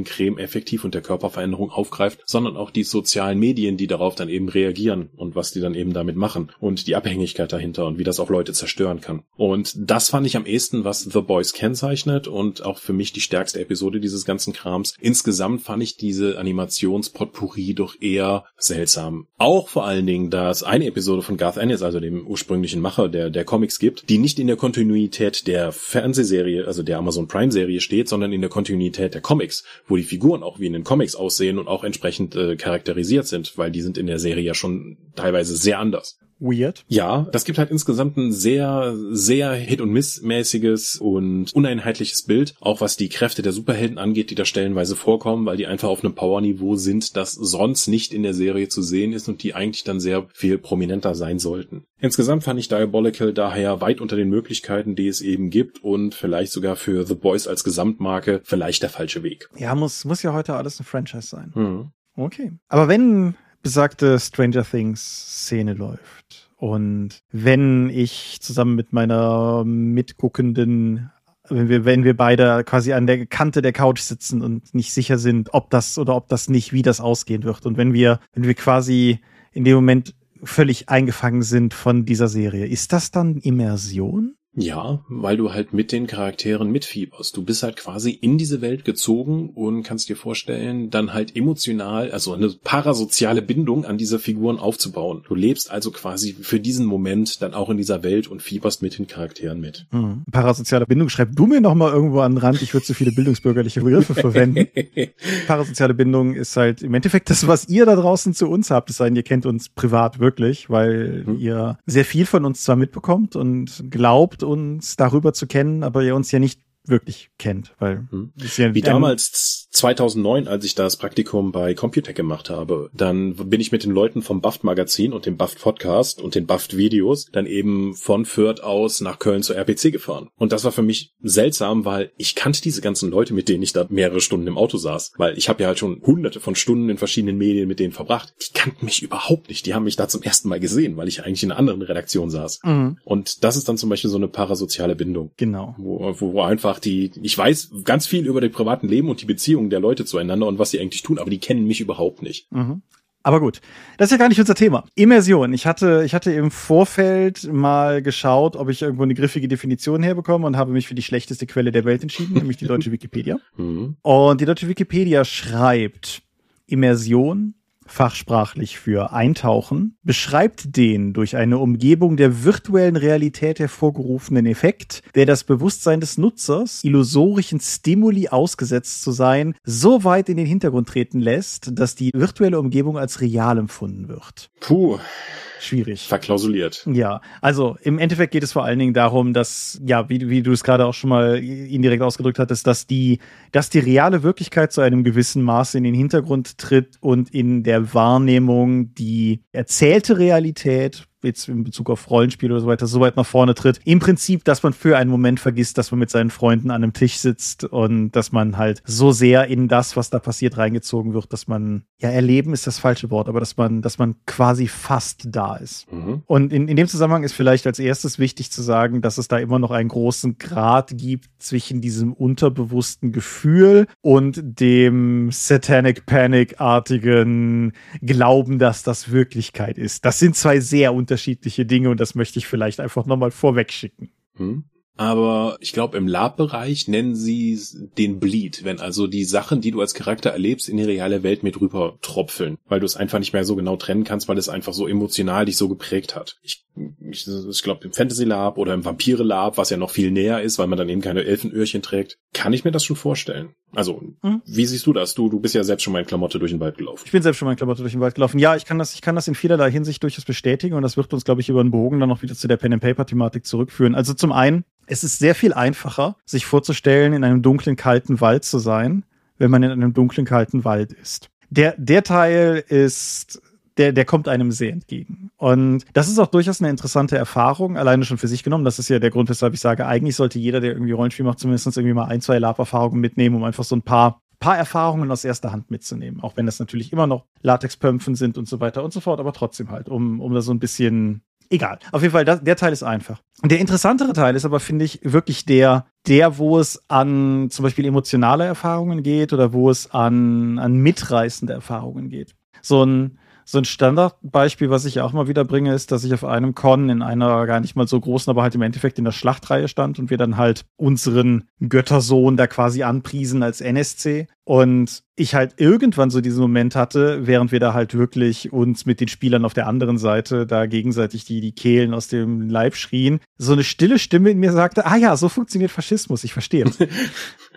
Superheldencreme effektiv und der Körperveränderung aufgreift, sondern auch die sozialen Medien, die darauf dann eben reagieren und was die dann eben damit machen und die Abhängigkeit dahinter und wie das auch Leute zerstören kann. Und das fand ich am ehesten, was The Boys kennzeichnet und auch für mich die stärkste Episode dieses ganzen Krams. Insgesamt fand ich diese Animationspotpourri doch eher seltsam. Auch vor allen Dingen, da eine Episode von Garth Ennis, also dem ursprünglichen Macher der, der Comics gibt, die nicht in der Kontinuität der Fernsehserie, also der Amazon Prime Serie steht, sondern in der Kontinuität der Comics, wo die Figuren auch wie in den Comics aussehen und auch entsprechend äh, charakterisiert sind, weil die sind in der Serie ja schon teilweise sehr anders weird. Ja, das gibt halt insgesamt ein sehr, sehr hit- und missmäßiges und uneinheitliches Bild, auch was die Kräfte der Superhelden angeht, die da stellenweise vorkommen, weil die einfach auf einem Powerniveau sind, das sonst nicht in der Serie zu sehen ist und die eigentlich dann sehr viel prominenter sein sollten. Insgesamt fand ich Diabolical daher weit unter den Möglichkeiten, die es eben gibt und vielleicht sogar für The Boys als Gesamtmarke vielleicht der falsche Weg. Ja, muss, muss ja heute alles ein Franchise sein. Mhm. Okay. Aber wenn besagte Stranger Things Szene läuft. Und wenn ich zusammen mit meiner mitguckenden, wenn wir, wenn wir beide quasi an der Kante der Couch sitzen und nicht sicher sind, ob das oder ob das nicht, wie das ausgehen wird. Und wenn wir, wenn wir quasi in dem Moment völlig eingefangen sind von dieser Serie, ist das dann Immersion? Ja, weil du halt mit den Charakteren mitfieberst. Du bist halt quasi in diese Welt gezogen und kannst dir vorstellen, dann halt emotional, also eine parasoziale Bindung an diese Figuren aufzubauen. Du lebst also quasi für diesen Moment dann auch in dieser Welt und fieberst mit den Charakteren mit. Hm. Parasoziale Bindung, schreib du mir noch mal irgendwo an den Rand, ich würde zu viele bildungsbürgerliche Begriffe verwenden. Parasoziale Bindung ist halt im Endeffekt das, was ihr da draußen zu uns habt, es sei denn, ihr kennt uns privat wirklich, weil hm. ihr sehr viel von uns zwar mitbekommt und glaubt, uns darüber zu kennen, aber ihr uns ja nicht wirklich kennt, weil hm. ja wie damals 2009, als ich das Praktikum bei Computec gemacht habe, dann bin ich mit den Leuten vom Buffed Magazin und dem Buffed Podcast und den Buffed Videos dann eben von Fürth aus nach Köln zur RPC gefahren. Und das war für mich seltsam, weil ich kannte diese ganzen Leute, mit denen ich da mehrere Stunden im Auto saß, weil ich habe ja halt schon hunderte von Stunden in verschiedenen Medien mit denen verbracht. Die kannten mich überhaupt nicht. Die haben mich da zum ersten Mal gesehen, weil ich eigentlich in einer anderen Redaktion saß. Mhm. Und das ist dann zum Beispiel so eine parasoziale Bindung. Genau. Wo, wo, wo einfach die, ich weiß ganz viel über die privaten Leben und die Beziehungen der Leute zueinander und was sie eigentlich tun, aber die kennen mich überhaupt nicht. Mhm. Aber gut, das ist ja gar nicht unser Thema. Immersion. Ich hatte, ich hatte im Vorfeld mal geschaut, ob ich irgendwo eine griffige Definition herbekomme und habe mich für die schlechteste Quelle der Welt entschieden, nämlich die deutsche Wikipedia. Mhm. Und die deutsche Wikipedia schreibt, Immersion fachsprachlich für Eintauchen, beschreibt den durch eine Umgebung der virtuellen Realität hervorgerufenen Effekt, der das Bewusstsein des Nutzers illusorischen Stimuli ausgesetzt zu sein, so weit in den Hintergrund treten lässt, dass die virtuelle Umgebung als real empfunden wird. Puh schwierig. Verklausuliert. Ja, also im Endeffekt geht es vor allen Dingen darum, dass, ja, wie, wie du es gerade auch schon mal indirekt ausgedrückt hattest, dass die, dass die reale Wirklichkeit zu einem gewissen Maße in den Hintergrund tritt und in der Wahrnehmung die erzählte Realität jetzt in Bezug auf Rollenspiel oder so weiter, so weit nach vorne tritt. Im Prinzip, dass man für einen Moment vergisst, dass man mit seinen Freunden an einem Tisch sitzt und dass man halt so sehr in das, was da passiert, reingezogen wird, dass man, ja, erleben ist das falsche Wort, aber dass man, dass man quasi fast da ist. Mhm. Und in, in dem Zusammenhang ist vielleicht als erstes wichtig zu sagen, dass es da immer noch einen großen Grad gibt zwischen diesem unterbewussten Gefühl und dem Satanic Panic-artigen Glauben, dass das Wirklichkeit ist. Das sind zwei sehr unterschiedliche unterschiedliche Dinge und das möchte ich vielleicht einfach nochmal vorweg schicken. Hm. Aber ich glaube, im Lab-Bereich nennen sie den Bleed, wenn also die Sachen, die du als Charakter erlebst, in die reale Welt mit rüber tropfeln, weil du es einfach nicht mehr so genau trennen kannst, weil es einfach so emotional dich so geprägt hat. Ich, ich, ich glaube, im Fantasy Lab oder im Vampire Lab, was ja noch viel näher ist, weil man dann eben keine Elfenöhrchen trägt, kann ich mir das schon vorstellen. Also, mhm. wie siehst du das? Du, du bist ja selbst schon mal in Klamotte durch den Wald gelaufen. Ich bin selbst schon mal in Klamotte durch den Wald gelaufen. Ja, ich kann das, ich kann das in vielerlei Hinsicht durchaus bestätigen und das wird uns, glaube ich, über den Bogen dann noch wieder zu der Pen and Paper Thematik zurückführen. Also zum einen, es ist sehr viel einfacher, sich vorzustellen, in einem dunklen, kalten Wald zu sein, wenn man in einem dunklen, kalten Wald ist. Der, der Teil ist der, der kommt einem sehr entgegen. Und das ist auch durchaus eine interessante Erfahrung, alleine schon für sich genommen. Das ist ja der Grund, weshalb ich sage, eigentlich sollte jeder, der irgendwie Rollenspiel macht, zumindest irgendwie mal ein, zwei Lab-Erfahrungen mitnehmen, um einfach so ein paar paar Erfahrungen aus erster Hand mitzunehmen. Auch wenn das natürlich immer noch Latexpömpfen sind und so weiter und so fort, aber trotzdem halt, um, um da so ein bisschen egal. Auf jeden Fall, das, der Teil ist einfach. Der interessantere Teil ist aber, finde ich, wirklich der, der, wo es an zum Beispiel emotionale Erfahrungen geht oder wo es an, an mitreißende Erfahrungen geht. So ein, so ein Standardbeispiel, was ich auch mal wieder bringe, ist, dass ich auf einem Con in einer gar nicht mal so großen, aber halt im Endeffekt in der Schlachtreihe stand und wir dann halt unseren Göttersohn da quasi anpriesen als NSC. Und ich halt irgendwann so diesen Moment hatte, während wir da halt wirklich uns mit den Spielern auf der anderen Seite da gegenseitig die, die Kehlen aus dem Leib schrien, so eine stille Stimme in mir sagte, ah ja, so funktioniert Faschismus, ich verstehe.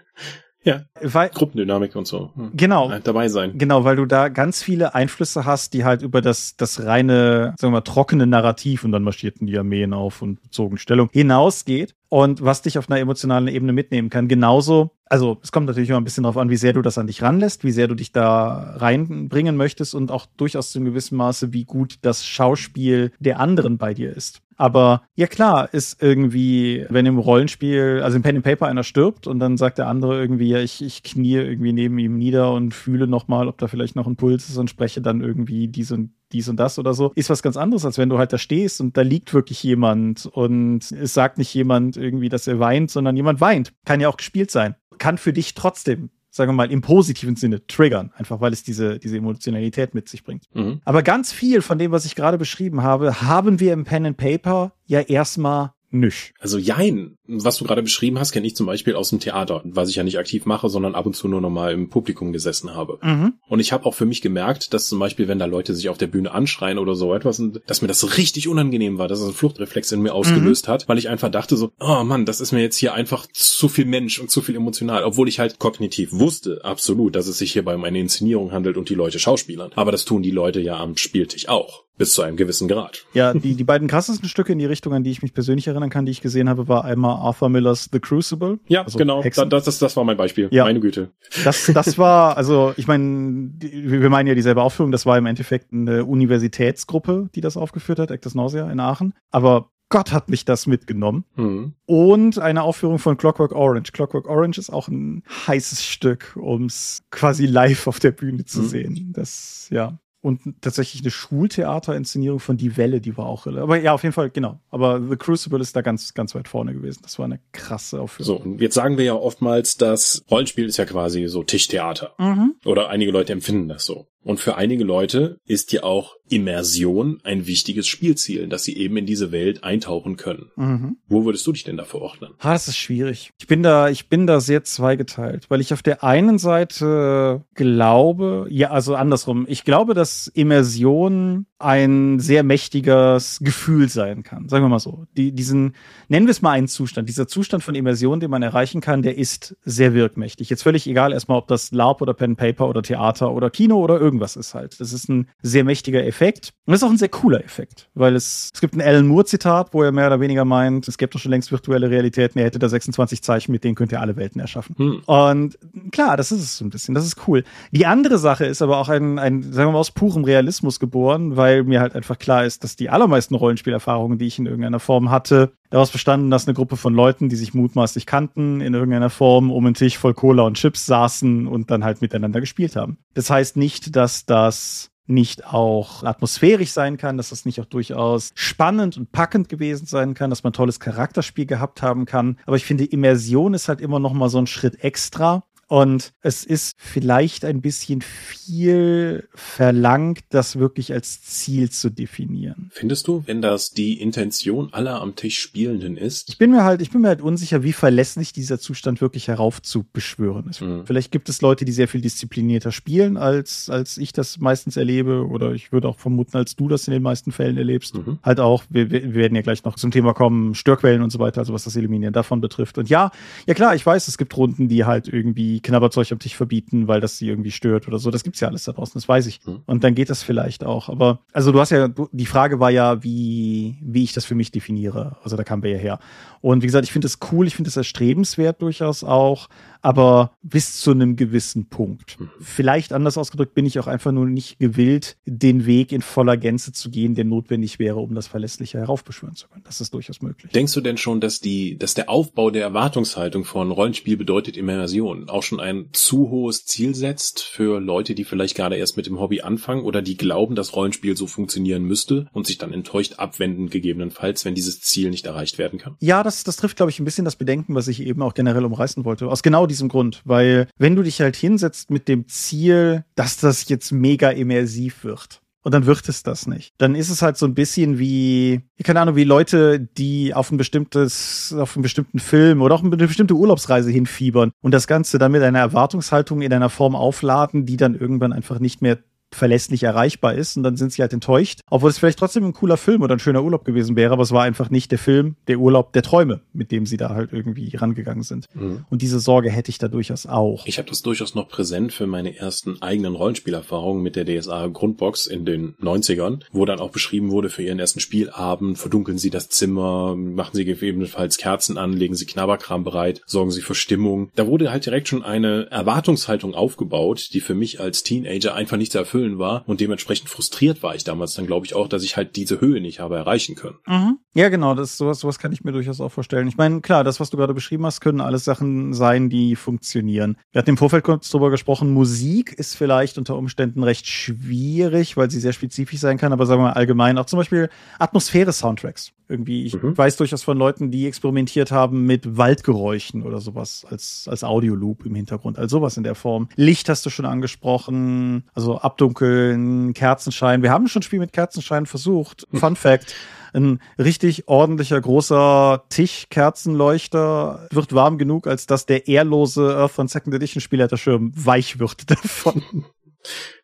Ja, weil, Gruppendynamik und so. Hm. Genau. Halt dabei sein. Genau, weil du da ganz viele Einflüsse hast, die halt über das, das reine, sagen wir mal, trockene Narrativ und dann marschierten die Armeen auf und zogen Stellung hinausgeht und was dich auf einer emotionalen Ebene mitnehmen kann. Genauso, also es kommt natürlich immer ein bisschen darauf an, wie sehr du das an dich ranlässt, wie sehr du dich da reinbringen möchtest und auch durchaus zu einem gewissen Maße, wie gut das Schauspiel der anderen bei dir ist. Aber ja klar, ist irgendwie, wenn im Rollenspiel, also im Pen and Paper einer stirbt und dann sagt der andere irgendwie, ja, ich, ich knie irgendwie neben ihm nieder und fühle nochmal, ob da vielleicht noch ein Puls ist und spreche dann irgendwie dies und dies und das oder so, ist was ganz anderes, als wenn du halt da stehst und da liegt wirklich jemand und es sagt nicht jemand irgendwie, dass er weint, sondern jemand weint. Kann ja auch gespielt sein. Kann für dich trotzdem sagen wir mal, im positiven Sinne triggern, einfach weil es diese, diese Emotionalität mit sich bringt. Mhm. Aber ganz viel von dem, was ich gerade beschrieben habe, haben wir im Pen and Paper ja erstmal Nüsch. Also jein. Was du gerade beschrieben hast, kenne ich zum Beispiel aus dem Theater, was ich ja nicht aktiv mache, sondern ab und zu nur nochmal im Publikum gesessen habe. Mhm. Und ich habe auch für mich gemerkt, dass zum Beispiel, wenn da Leute sich auf der Bühne anschreien oder so etwas, dass mir das richtig unangenehm war, dass es einen Fluchtreflex in mir ausgelöst hat, weil ich einfach dachte so, oh Mann, das ist mir jetzt hier einfach zu viel Mensch und zu viel emotional, obwohl ich halt kognitiv wusste, absolut, dass es sich hierbei um eine Inszenierung handelt und die Leute schauspielern. Aber das tun die Leute ja am Spieltisch auch. Bis zu einem gewissen Grad. Ja, die, die beiden krassesten Stücke in die Richtung, an die ich mich persönlich erinnern kann, die ich gesehen habe, war einmal Arthur Millers The Crucible. Ja, also genau. Hexen. Das, das, das war mein Beispiel. Ja. Meine Güte. Das, das war, also ich meine, wir meinen ja dieselbe Aufführung, das war im Endeffekt eine Universitätsgruppe, die das aufgeführt hat, Actors Nausea in Aachen. Aber Gott hat mich das mitgenommen. Hm. Und eine Aufführung von Clockwork Orange. Clockwork Orange ist auch ein heißes Stück, um es quasi live auf der Bühne zu Mhm. sehen. Das, ja. Und tatsächlich eine Schultheaterinszenierung von Die Welle, die war auch. Aber ja, auf jeden Fall, genau. Aber The Crucible ist da ganz, ganz weit vorne gewesen. Das war eine krasse Aufführung. So, und jetzt sagen wir ja oftmals, dass Rollenspiel ist ja quasi so Tischtheater. Mhm. Oder einige Leute empfinden das so. Und für einige Leute ist ja auch Immersion ein wichtiges Spielziel, dass sie eben in diese Welt eintauchen können. Mhm. Wo würdest du dich denn da verordnen? Ah, das ist schwierig. Ich bin da, ich bin da sehr zweigeteilt, weil ich auf der einen Seite glaube, ja, also andersrum. Ich glaube, dass Immersion ein sehr mächtiges Gefühl sein kann. Sagen wir mal so. Die, diesen, nennen wir es mal einen Zustand. Dieser Zustand von Immersion, den man erreichen kann, der ist sehr wirkmächtig. Jetzt völlig egal erstmal, ob das LARP oder Pen Paper oder Theater oder Kino oder irgendwas ist halt. Das ist ein sehr mächtiger Effekt. Und das ist auch ein sehr cooler Effekt, weil es, es gibt ein Alan Moore Zitat, wo er mehr oder weniger meint, es gibt doch schon längst virtuelle Realitäten, er hätte da 26 Zeichen, mit denen könnt ihr alle Welten erschaffen. Hm. Und klar, das ist es so ein bisschen, das ist cool. Die andere Sache ist aber auch ein, ein, sagen wir mal, aus purem Realismus geboren, weil mir halt einfach klar ist, dass die allermeisten Rollenspielerfahrungen, die ich in irgendeiner Form hatte, daraus bestanden, dass eine Gruppe von Leuten, die sich mutmaßlich kannten, in irgendeiner Form um einen Tisch voll Cola und Chips saßen und dann halt miteinander gespielt haben. Das heißt nicht, dass das nicht auch atmosphärisch sein kann, dass das nicht auch durchaus spannend und packend gewesen sein kann, dass man tolles Charakterspiel gehabt haben kann. Aber ich finde, Immersion ist halt immer noch mal so ein Schritt extra. Und es ist vielleicht ein bisschen viel verlangt, das wirklich als Ziel zu definieren. Findest du, wenn das die Intention aller am Tisch Spielenden ist? Ich bin mir halt, ich bin mir halt unsicher, wie verlässlich dieser Zustand wirklich heraufzubeschwören ist. Mhm. Vielleicht gibt es Leute, die sehr viel disziplinierter spielen, als, als ich das meistens erlebe, oder ich würde auch vermuten, als du das in den meisten Fällen erlebst. Mhm. Halt auch, wir, wir wir werden ja gleich noch zum Thema kommen, Störquellen und so weiter, also was das Eliminieren davon betrifft. Und ja, ja klar, ich weiß, es gibt Runden, die halt irgendwie Knabberzeug am Tisch verbieten, weil das sie irgendwie stört oder so. Das gibt's ja alles da draußen, das weiß ich. Mhm. Und dann geht das vielleicht auch. Aber, also du hast ja, die Frage war ja, wie, wie ich das für mich definiere. Also da kamen wir ja her. Und wie gesagt, ich finde es cool, ich finde es erstrebenswert durchaus auch, aber bis zu einem gewissen Punkt. Mhm. Vielleicht anders ausgedrückt bin ich auch einfach nur nicht gewillt, den Weg in voller Gänze zu gehen, der notwendig wäre, um das verlässlicher heraufbeschwören zu können. Das ist durchaus möglich. Denkst du denn schon, dass die, dass der Aufbau der Erwartungshaltung von Rollenspiel bedeutet Immersion auch schon ein zu hohes Ziel setzt für Leute, die vielleicht gerade erst mit dem Hobby anfangen oder die glauben, dass Rollenspiel so funktionieren müsste und sich dann enttäuscht abwenden gegebenenfalls, wenn dieses Ziel nicht erreicht werden kann? Ja, das, das trifft, glaube ich, ein bisschen das Bedenken, was ich eben auch generell umreißen wollte. Aus genau diesem Grund. Weil, wenn du dich halt hinsetzt mit dem Ziel, dass das jetzt mega immersiv wird. Und dann wird es das nicht. Dann ist es halt so ein bisschen wie, keine Ahnung, wie Leute, die auf ein bestimmtes, auf einen bestimmten Film oder auch eine bestimmte Urlaubsreise hinfiebern und das Ganze dann mit einer Erwartungshaltung in einer Form aufladen, die dann irgendwann einfach nicht mehr verlässlich erreichbar ist und dann sind sie halt enttäuscht, obwohl es vielleicht trotzdem ein cooler Film oder ein schöner Urlaub gewesen wäre, aber es war einfach nicht der Film, der Urlaub der Träume, mit dem sie da halt irgendwie rangegangen sind. Mhm. Und diese Sorge hätte ich da durchaus auch. Ich habe das durchaus noch präsent für meine ersten eigenen Rollenspielerfahrungen mit der DSA Grundbox in den 90ern, wo dann auch beschrieben wurde, für ihren ersten Spielabend verdunkeln Sie das Zimmer, machen Sie gegebenenfalls Kerzen an, legen Sie Knabberkram bereit, sorgen Sie für Stimmung. Da wurde halt direkt schon eine Erwartungshaltung aufgebaut, die für mich als Teenager einfach nicht zu erfüllen war und dementsprechend frustriert war ich damals dann, glaube ich, auch, dass ich halt diese Höhe nicht habe erreichen können. Mhm. Ja, genau, das sowas, sowas kann ich mir durchaus auch vorstellen. Ich meine, klar, das, was du gerade beschrieben hast, können alles Sachen sein, die funktionieren. Wir hatten im Vorfeld kurz drüber gesprochen, Musik ist vielleicht unter Umständen recht schwierig, weil sie sehr spezifisch sein kann, aber sagen wir mal allgemein auch zum Beispiel Atmosphäre-Soundtracks. Irgendwie, ich Mhm. weiß durchaus von Leuten, die experimentiert haben mit Waldgeräuschen oder sowas als, als Audioloop im Hintergrund, also sowas in der Form. Licht hast du schon angesprochen, also dunklen Kerzenschein. Wir haben schon ein Spiel mit Kerzenschein versucht. Fun Fact. Ein richtig ordentlicher, großer Tischkerzenleuchter wird warm genug, als dass der ehrlose Earth von Second Edition Spielleiterschirm weich wird davon.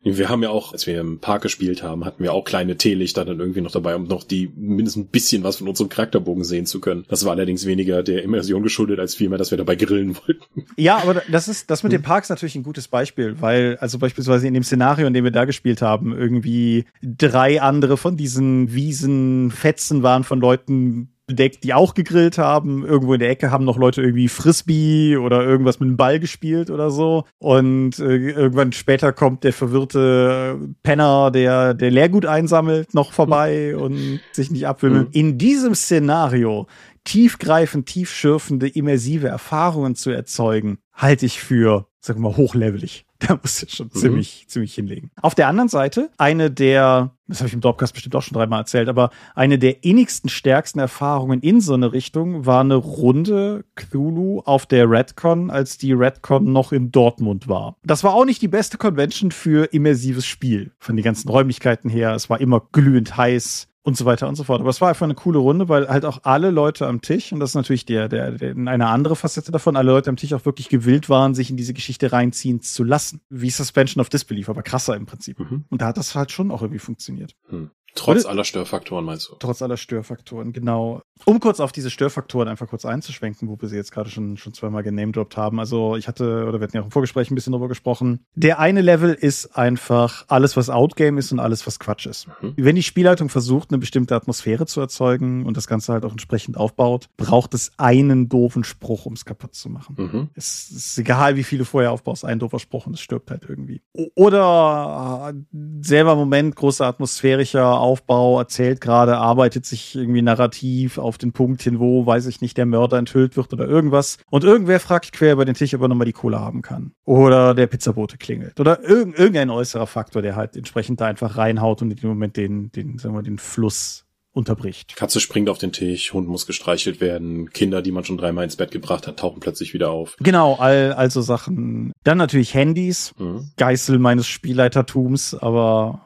Wir haben ja auch, als wir im Park gespielt haben, hatten wir auch kleine Teelichter dann irgendwie noch dabei, um noch die mindestens ein bisschen was von unserem Charakterbogen sehen zu können. Das war allerdings weniger der Immersion geschuldet, als vielmehr, dass wir dabei grillen wollten. Ja, aber das ist, das mit den Parks natürlich ein gutes Beispiel, weil, also beispielsweise in dem Szenario, in dem wir da gespielt haben, irgendwie drei andere von diesen Wiesenfetzen waren von Leuten bedeckt, die auch gegrillt haben. Irgendwo in der Ecke haben noch Leute irgendwie Frisbee oder irgendwas mit einem Ball gespielt oder so. Und äh, irgendwann später kommt der verwirrte Penner, der der Leergut einsammelt, noch vorbei mhm. und sich nicht abwimmelt. Mhm. In diesem Szenario tiefgreifend, tiefschürfende, immersive Erfahrungen zu erzeugen, halte ich für, sagen wir mal, hochlevelig. Da muss ich schon mhm. ziemlich, ziemlich hinlegen. Auf der anderen Seite, eine der, das habe ich im Dropcast bestimmt auch schon dreimal erzählt, aber eine der innigsten, stärksten Erfahrungen in so eine Richtung war eine Runde Cthulhu auf der Redcon, als die Redcon noch in Dortmund war. Das war auch nicht die beste Convention für immersives Spiel. Von den ganzen Räumlichkeiten her. Es war immer glühend heiß und so weiter und so fort. Aber es war einfach eine coole Runde, weil halt auch alle Leute am Tisch, und das ist natürlich der, der, der eine andere Facette davon, alle Leute am Tisch auch wirklich gewillt waren, sich in diese Geschichte reinziehen zu lassen. Wie Suspension of Disbelief, aber krasser im Prinzip. Mhm. Und da hat das halt schon auch irgendwie funktioniert. Hm. Trotz aller Störfaktoren meinst du? Trotz aller Störfaktoren, genau. Um kurz auf diese Störfaktoren einfach kurz einzuschwenken, wo wir sie jetzt gerade schon, schon zweimal genamedroppt haben. Also ich hatte, oder wir hatten ja auch im Vorgespräch ein bisschen drüber gesprochen. Der eine Level ist einfach alles, was Outgame ist und alles, was Quatsch ist. Mhm. Wenn die Spielleitung versucht, eine bestimmte Atmosphäre zu erzeugen und das Ganze halt auch entsprechend aufbaut, braucht es einen doofen Spruch, um es kaputt zu machen. Mhm. Es ist egal, wie viele vorher aufbaust, ein doofer Spruch und es stirbt halt irgendwie. Oder äh, selber Moment, großer atmosphärischer Aufbau, erzählt gerade, arbeitet sich irgendwie narrativ auf den Punkt hin, wo, weiß ich nicht, der Mörder enthüllt wird oder irgendwas. Und irgendwer fragt quer über den Tisch, ob er nochmal die Kohle haben kann. Oder der Pizzabote klingelt. Oder irg irgendein äußerer Faktor, der halt entsprechend da einfach reinhaut und in dem Moment den, den, sagen wir, den Fluss unterbricht. Katze springt auf den Tisch, Hund muss gestreichelt werden, Kinder, die man schon dreimal ins Bett gebracht hat, tauchen plötzlich wieder auf. Genau, all, also Sachen. Dann natürlich Handys, mhm. Geißel meines Spielleitertums, aber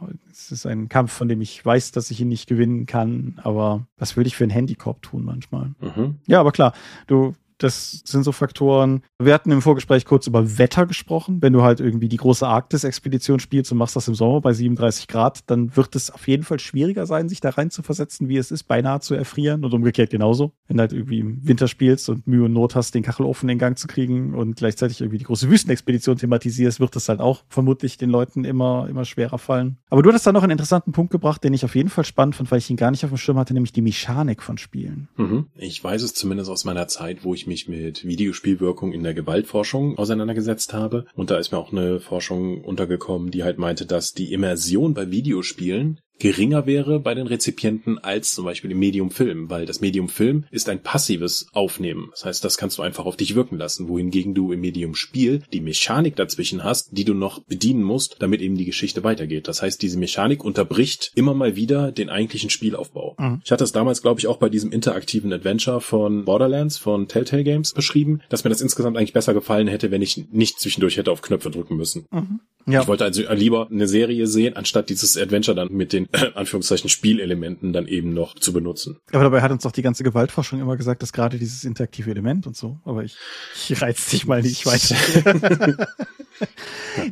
es ist ein Kampf, von dem ich weiß, dass ich ihn nicht gewinnen kann, aber was würde ich für ein Handykorb tun manchmal? Mhm. Ja, aber klar, du das sind so Faktoren. Wir hatten im Vorgespräch kurz über Wetter gesprochen. Wenn du halt irgendwie die große Arktis-Expedition spielst und machst das im Sommer bei 37 Grad, dann wird es auf jeden Fall schwieriger sein, sich da rein zu versetzen, wie es ist, beinahe zu erfrieren und umgekehrt genauso. Wenn du halt irgendwie im Winter spielst und Mühe und Not hast, den Kachelofen in Gang zu kriegen und gleichzeitig irgendwie die große Wüstenexpedition thematisierst, wird das halt auch vermutlich den Leuten immer, immer schwerer fallen. Aber du hattest da noch einen interessanten Punkt gebracht, den ich auf jeden Fall spannend fand, weil ich ihn gar nicht auf dem Schirm hatte, nämlich die Mechanik von Spielen. Mhm. Ich weiß es zumindest aus meiner Zeit, wo ich mich mit Videospielwirkung in der Gewaltforschung auseinandergesetzt habe. Und da ist mir auch eine Forschung untergekommen, die halt meinte, dass die Immersion bei Videospielen geringer wäre bei den Rezipienten als zum Beispiel im Medium Film, weil das Medium Film ist ein passives Aufnehmen. Das heißt, das kannst du einfach auf dich wirken lassen, wohingegen du im Medium Spiel die Mechanik dazwischen hast, die du noch bedienen musst, damit eben die Geschichte weitergeht. Das heißt, diese Mechanik unterbricht immer mal wieder den eigentlichen Spielaufbau. Mhm. Ich hatte es damals, glaube ich, auch bei diesem interaktiven Adventure von Borderlands von Telltale Games beschrieben, dass mir das insgesamt eigentlich besser gefallen hätte, wenn ich nicht zwischendurch hätte auf Knöpfe drücken müssen. Mhm. Ja. Ich wollte also lieber eine Serie sehen, anstatt dieses Adventure dann mit den äh, Anführungszeichen Spielelementen dann eben noch zu benutzen. Aber dabei hat uns doch die ganze Gewaltforschung immer gesagt, dass gerade dieses interaktive Element und so. Aber ich, ich reiz dich mal nicht weiter.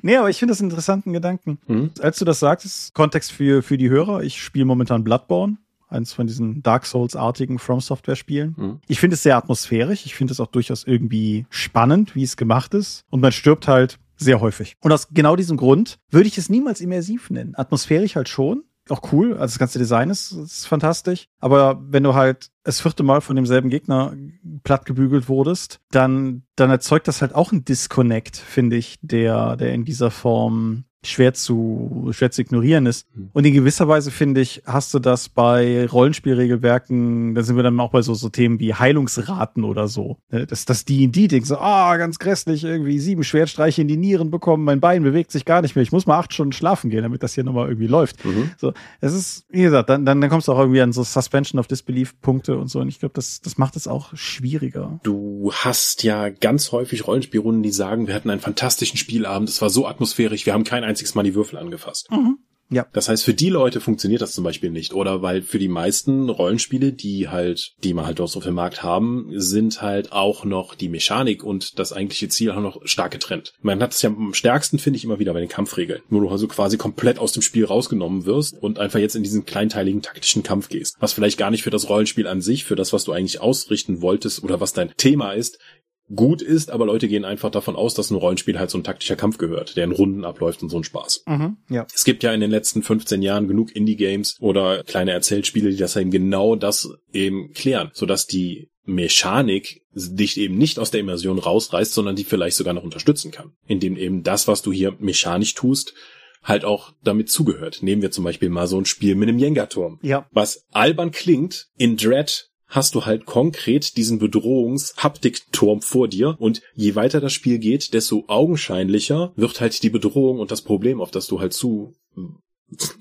nee, aber ich finde das einen interessanten Gedanken. Mhm. Als du das sagtest, Kontext für, für die Hörer, ich spiele momentan Bloodborne eins von diesen Dark Souls-artigen From Software-Spielen. Mhm. Ich finde es sehr atmosphärisch. Ich finde es auch durchaus irgendwie spannend, wie es gemacht ist. Und man stirbt halt sehr häufig. Und aus genau diesem Grund würde ich es niemals immersiv nennen. Atmosphärisch halt schon. Auch cool. Also das ganze Design ist, ist fantastisch. Aber wenn du halt das vierte Mal von demselben Gegner platt gebügelt wurdest, dann, dann erzeugt das halt auch ein Disconnect, finde ich, der, der in dieser Form schwer zu, schwer zu ignorieren ist. Mhm. Und in gewisser Weise finde ich, hast du das bei Rollenspielregelwerken, da sind wir dann auch bei so, so Themen wie Heilungsraten oder so. Ne, dass, die denken so, ah, oh, ganz grässlich, irgendwie sieben Schwertstreiche in die Nieren bekommen, mein Bein bewegt sich gar nicht mehr, ich muss mal acht Stunden schlafen gehen, damit das hier nochmal irgendwie läuft. Mhm. So, es ist, wie gesagt, dann, dann, dann kommst du auch irgendwie an so Suspension of Disbelief Punkte und so. Und ich glaube, das, das macht es auch schwieriger. Du hast ja ganz häufig Rollenspielrunden, die sagen, wir hatten einen fantastischen Spielabend, es war so atmosphärisch, wir haben keinen einziges Mal die Würfel angefasst. Mhm. Ja. Das heißt, für die Leute funktioniert das zum Beispiel nicht. Oder weil für die meisten Rollenspiele, die halt, die man halt auch so auf dem Markt haben, sind halt auch noch die Mechanik und das eigentliche Ziel auch noch stark getrennt. Man hat es ja am stärksten, finde ich, immer wieder bei den Kampfregeln. Wo du also quasi komplett aus dem Spiel rausgenommen wirst und einfach jetzt in diesen kleinteiligen taktischen Kampf gehst. Was vielleicht gar nicht für das Rollenspiel an sich, für das, was du eigentlich ausrichten wolltest oder was dein Thema ist, gut ist, aber Leute gehen einfach davon aus, dass ein Rollenspiel halt so ein taktischer Kampf gehört, der in Runden abläuft und so ein Spaß. Mhm, ja. Es gibt ja in den letzten 15 Jahren genug Indie-Games oder kleine Erzählspiele, die das eben genau das eben klären, sodass die Mechanik dich eben nicht aus der Immersion rausreißt, sondern die vielleicht sogar noch unterstützen kann, indem eben das, was du hier mechanisch tust, halt auch damit zugehört. Nehmen wir zum Beispiel mal so ein Spiel mit einem Jenga-Turm. Ja. Was albern klingt, in Dread hast du halt konkret diesen Bedrohungs-Haptikturm vor dir und je weiter das Spiel geht, desto augenscheinlicher wird halt die Bedrohung und das Problem, auf das du halt zu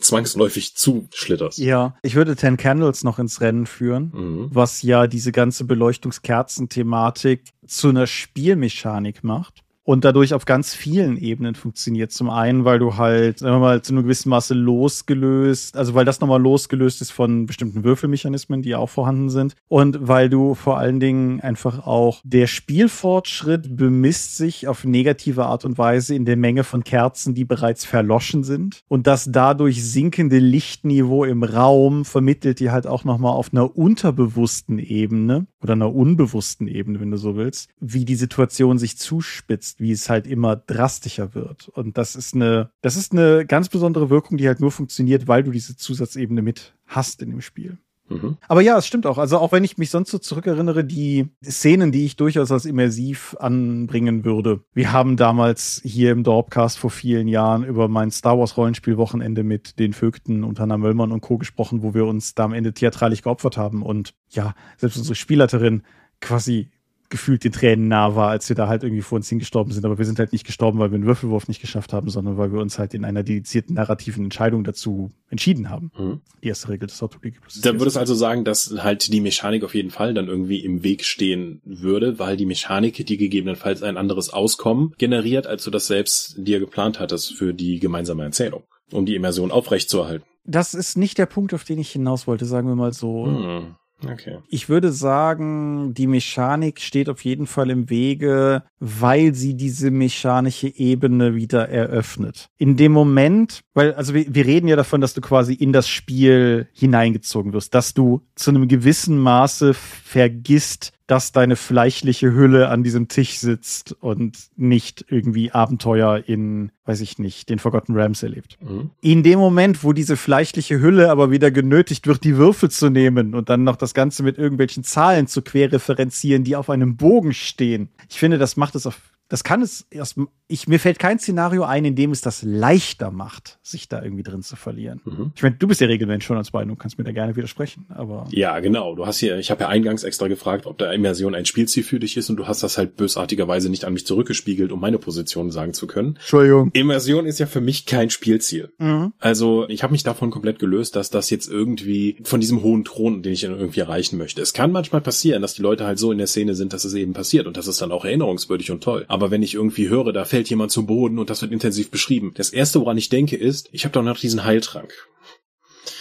zwangsläufig zuschlitterst. Ja, ich würde Ten Candles noch ins Rennen führen, Mhm. was ja diese ganze Beleuchtungskerzen-Thematik zu einer Spielmechanik macht. Und dadurch auf ganz vielen Ebenen funktioniert. Zum einen, weil du halt, sagen wir mal, zu einem gewissen Maße losgelöst, also weil das nochmal losgelöst ist von bestimmten Würfelmechanismen, die auch vorhanden sind. Und weil du vor allen Dingen einfach auch der Spielfortschritt bemisst sich auf negative Art und Weise in der Menge von Kerzen, die bereits verloschen sind. Und das dadurch sinkende Lichtniveau im Raum vermittelt dir halt auch nochmal auf einer unterbewussten Ebene oder einer unbewussten Ebene, wenn du so willst, wie die Situation sich zuspitzt, wie es halt immer drastischer wird. Und das ist eine, das ist eine ganz besondere Wirkung, die halt nur funktioniert, weil du diese Zusatzebene mit hast in dem Spiel. Mhm. Aber ja, es stimmt auch. Also auch wenn ich mich sonst so zurückerinnere, die Szenen, die ich durchaus als immersiv anbringen würde. Wir haben damals hier im Dorpcast vor vielen Jahren über mein Star Wars Rollenspielwochenende mit den Vögten und Hannah Möllmann und Co. gesprochen, wo wir uns da am Ende theatralisch geopfert haben und ja, selbst unsere Spielleiterin quasi gefühlt den Tränen nah war, als wir da halt irgendwie vor uns hingestorben sind. Aber wir sind halt nicht gestorben, weil wir einen Würfelwurf nicht geschafft haben, sondern weil wir uns halt in einer dedizierten narrativen Entscheidung dazu entschieden haben. Mhm. Die erste Regel des Autoplay-Plus. Da würdest also sagen, dass halt die Mechanik auf jeden Fall dann irgendwie im Weg stehen würde, weil die Mechanik, die gegebenenfalls ein anderes Auskommen generiert, als du das selbst dir geplant hattest für die gemeinsame Erzählung, um die Immersion aufrechtzuerhalten. Das ist nicht der Punkt, auf den ich hinaus wollte, sagen wir mal so. Hm. Okay. Ich würde sagen, die Mechanik steht auf jeden Fall im Wege, weil sie diese mechanische Ebene wieder eröffnet. In dem Moment, weil, also wir, wir reden ja davon, dass du quasi in das Spiel hineingezogen wirst, dass du zu einem gewissen Maße vergisst, dass deine fleischliche Hülle an diesem Tisch sitzt und nicht irgendwie Abenteuer in, weiß ich nicht, den Forgotten Rams erlebt. Mhm. In dem Moment, wo diese fleischliche Hülle aber wieder genötigt wird, die Würfel zu nehmen und dann noch das Ganze mit irgendwelchen Zahlen zu querreferenzieren, die auf einem Bogen stehen. Ich finde, das macht es auf, das kann es erst, ich, mir fällt kein Szenario ein, in dem es das leichter macht, sich da irgendwie drin zu verlieren. Mhm. Ich meine, du bist der Regelmensch schon als Bein, du kannst mir da gerne widersprechen, aber. Ja, genau. Du hast hier, ich habe ja eingangs extra gefragt, ob da Immersion ein Spielziel für dich ist und du hast das halt bösartigerweise nicht an mich zurückgespiegelt, um meine Position sagen zu können. Entschuldigung. Immersion ist ja für mich kein Spielziel. Mhm. Also ich habe mich davon komplett gelöst, dass das jetzt irgendwie von diesem hohen Thron, den ich irgendwie erreichen möchte. Es kann manchmal passieren, dass die Leute halt so in der Szene sind, dass es eben passiert und das ist dann auch erinnerungswürdig und toll. Aber wenn ich irgendwie höre, da fällt jemand zu Boden und das wird intensiv beschrieben, das erste, woran ich denke, ist, ich habe doch noch diesen Heiltrank.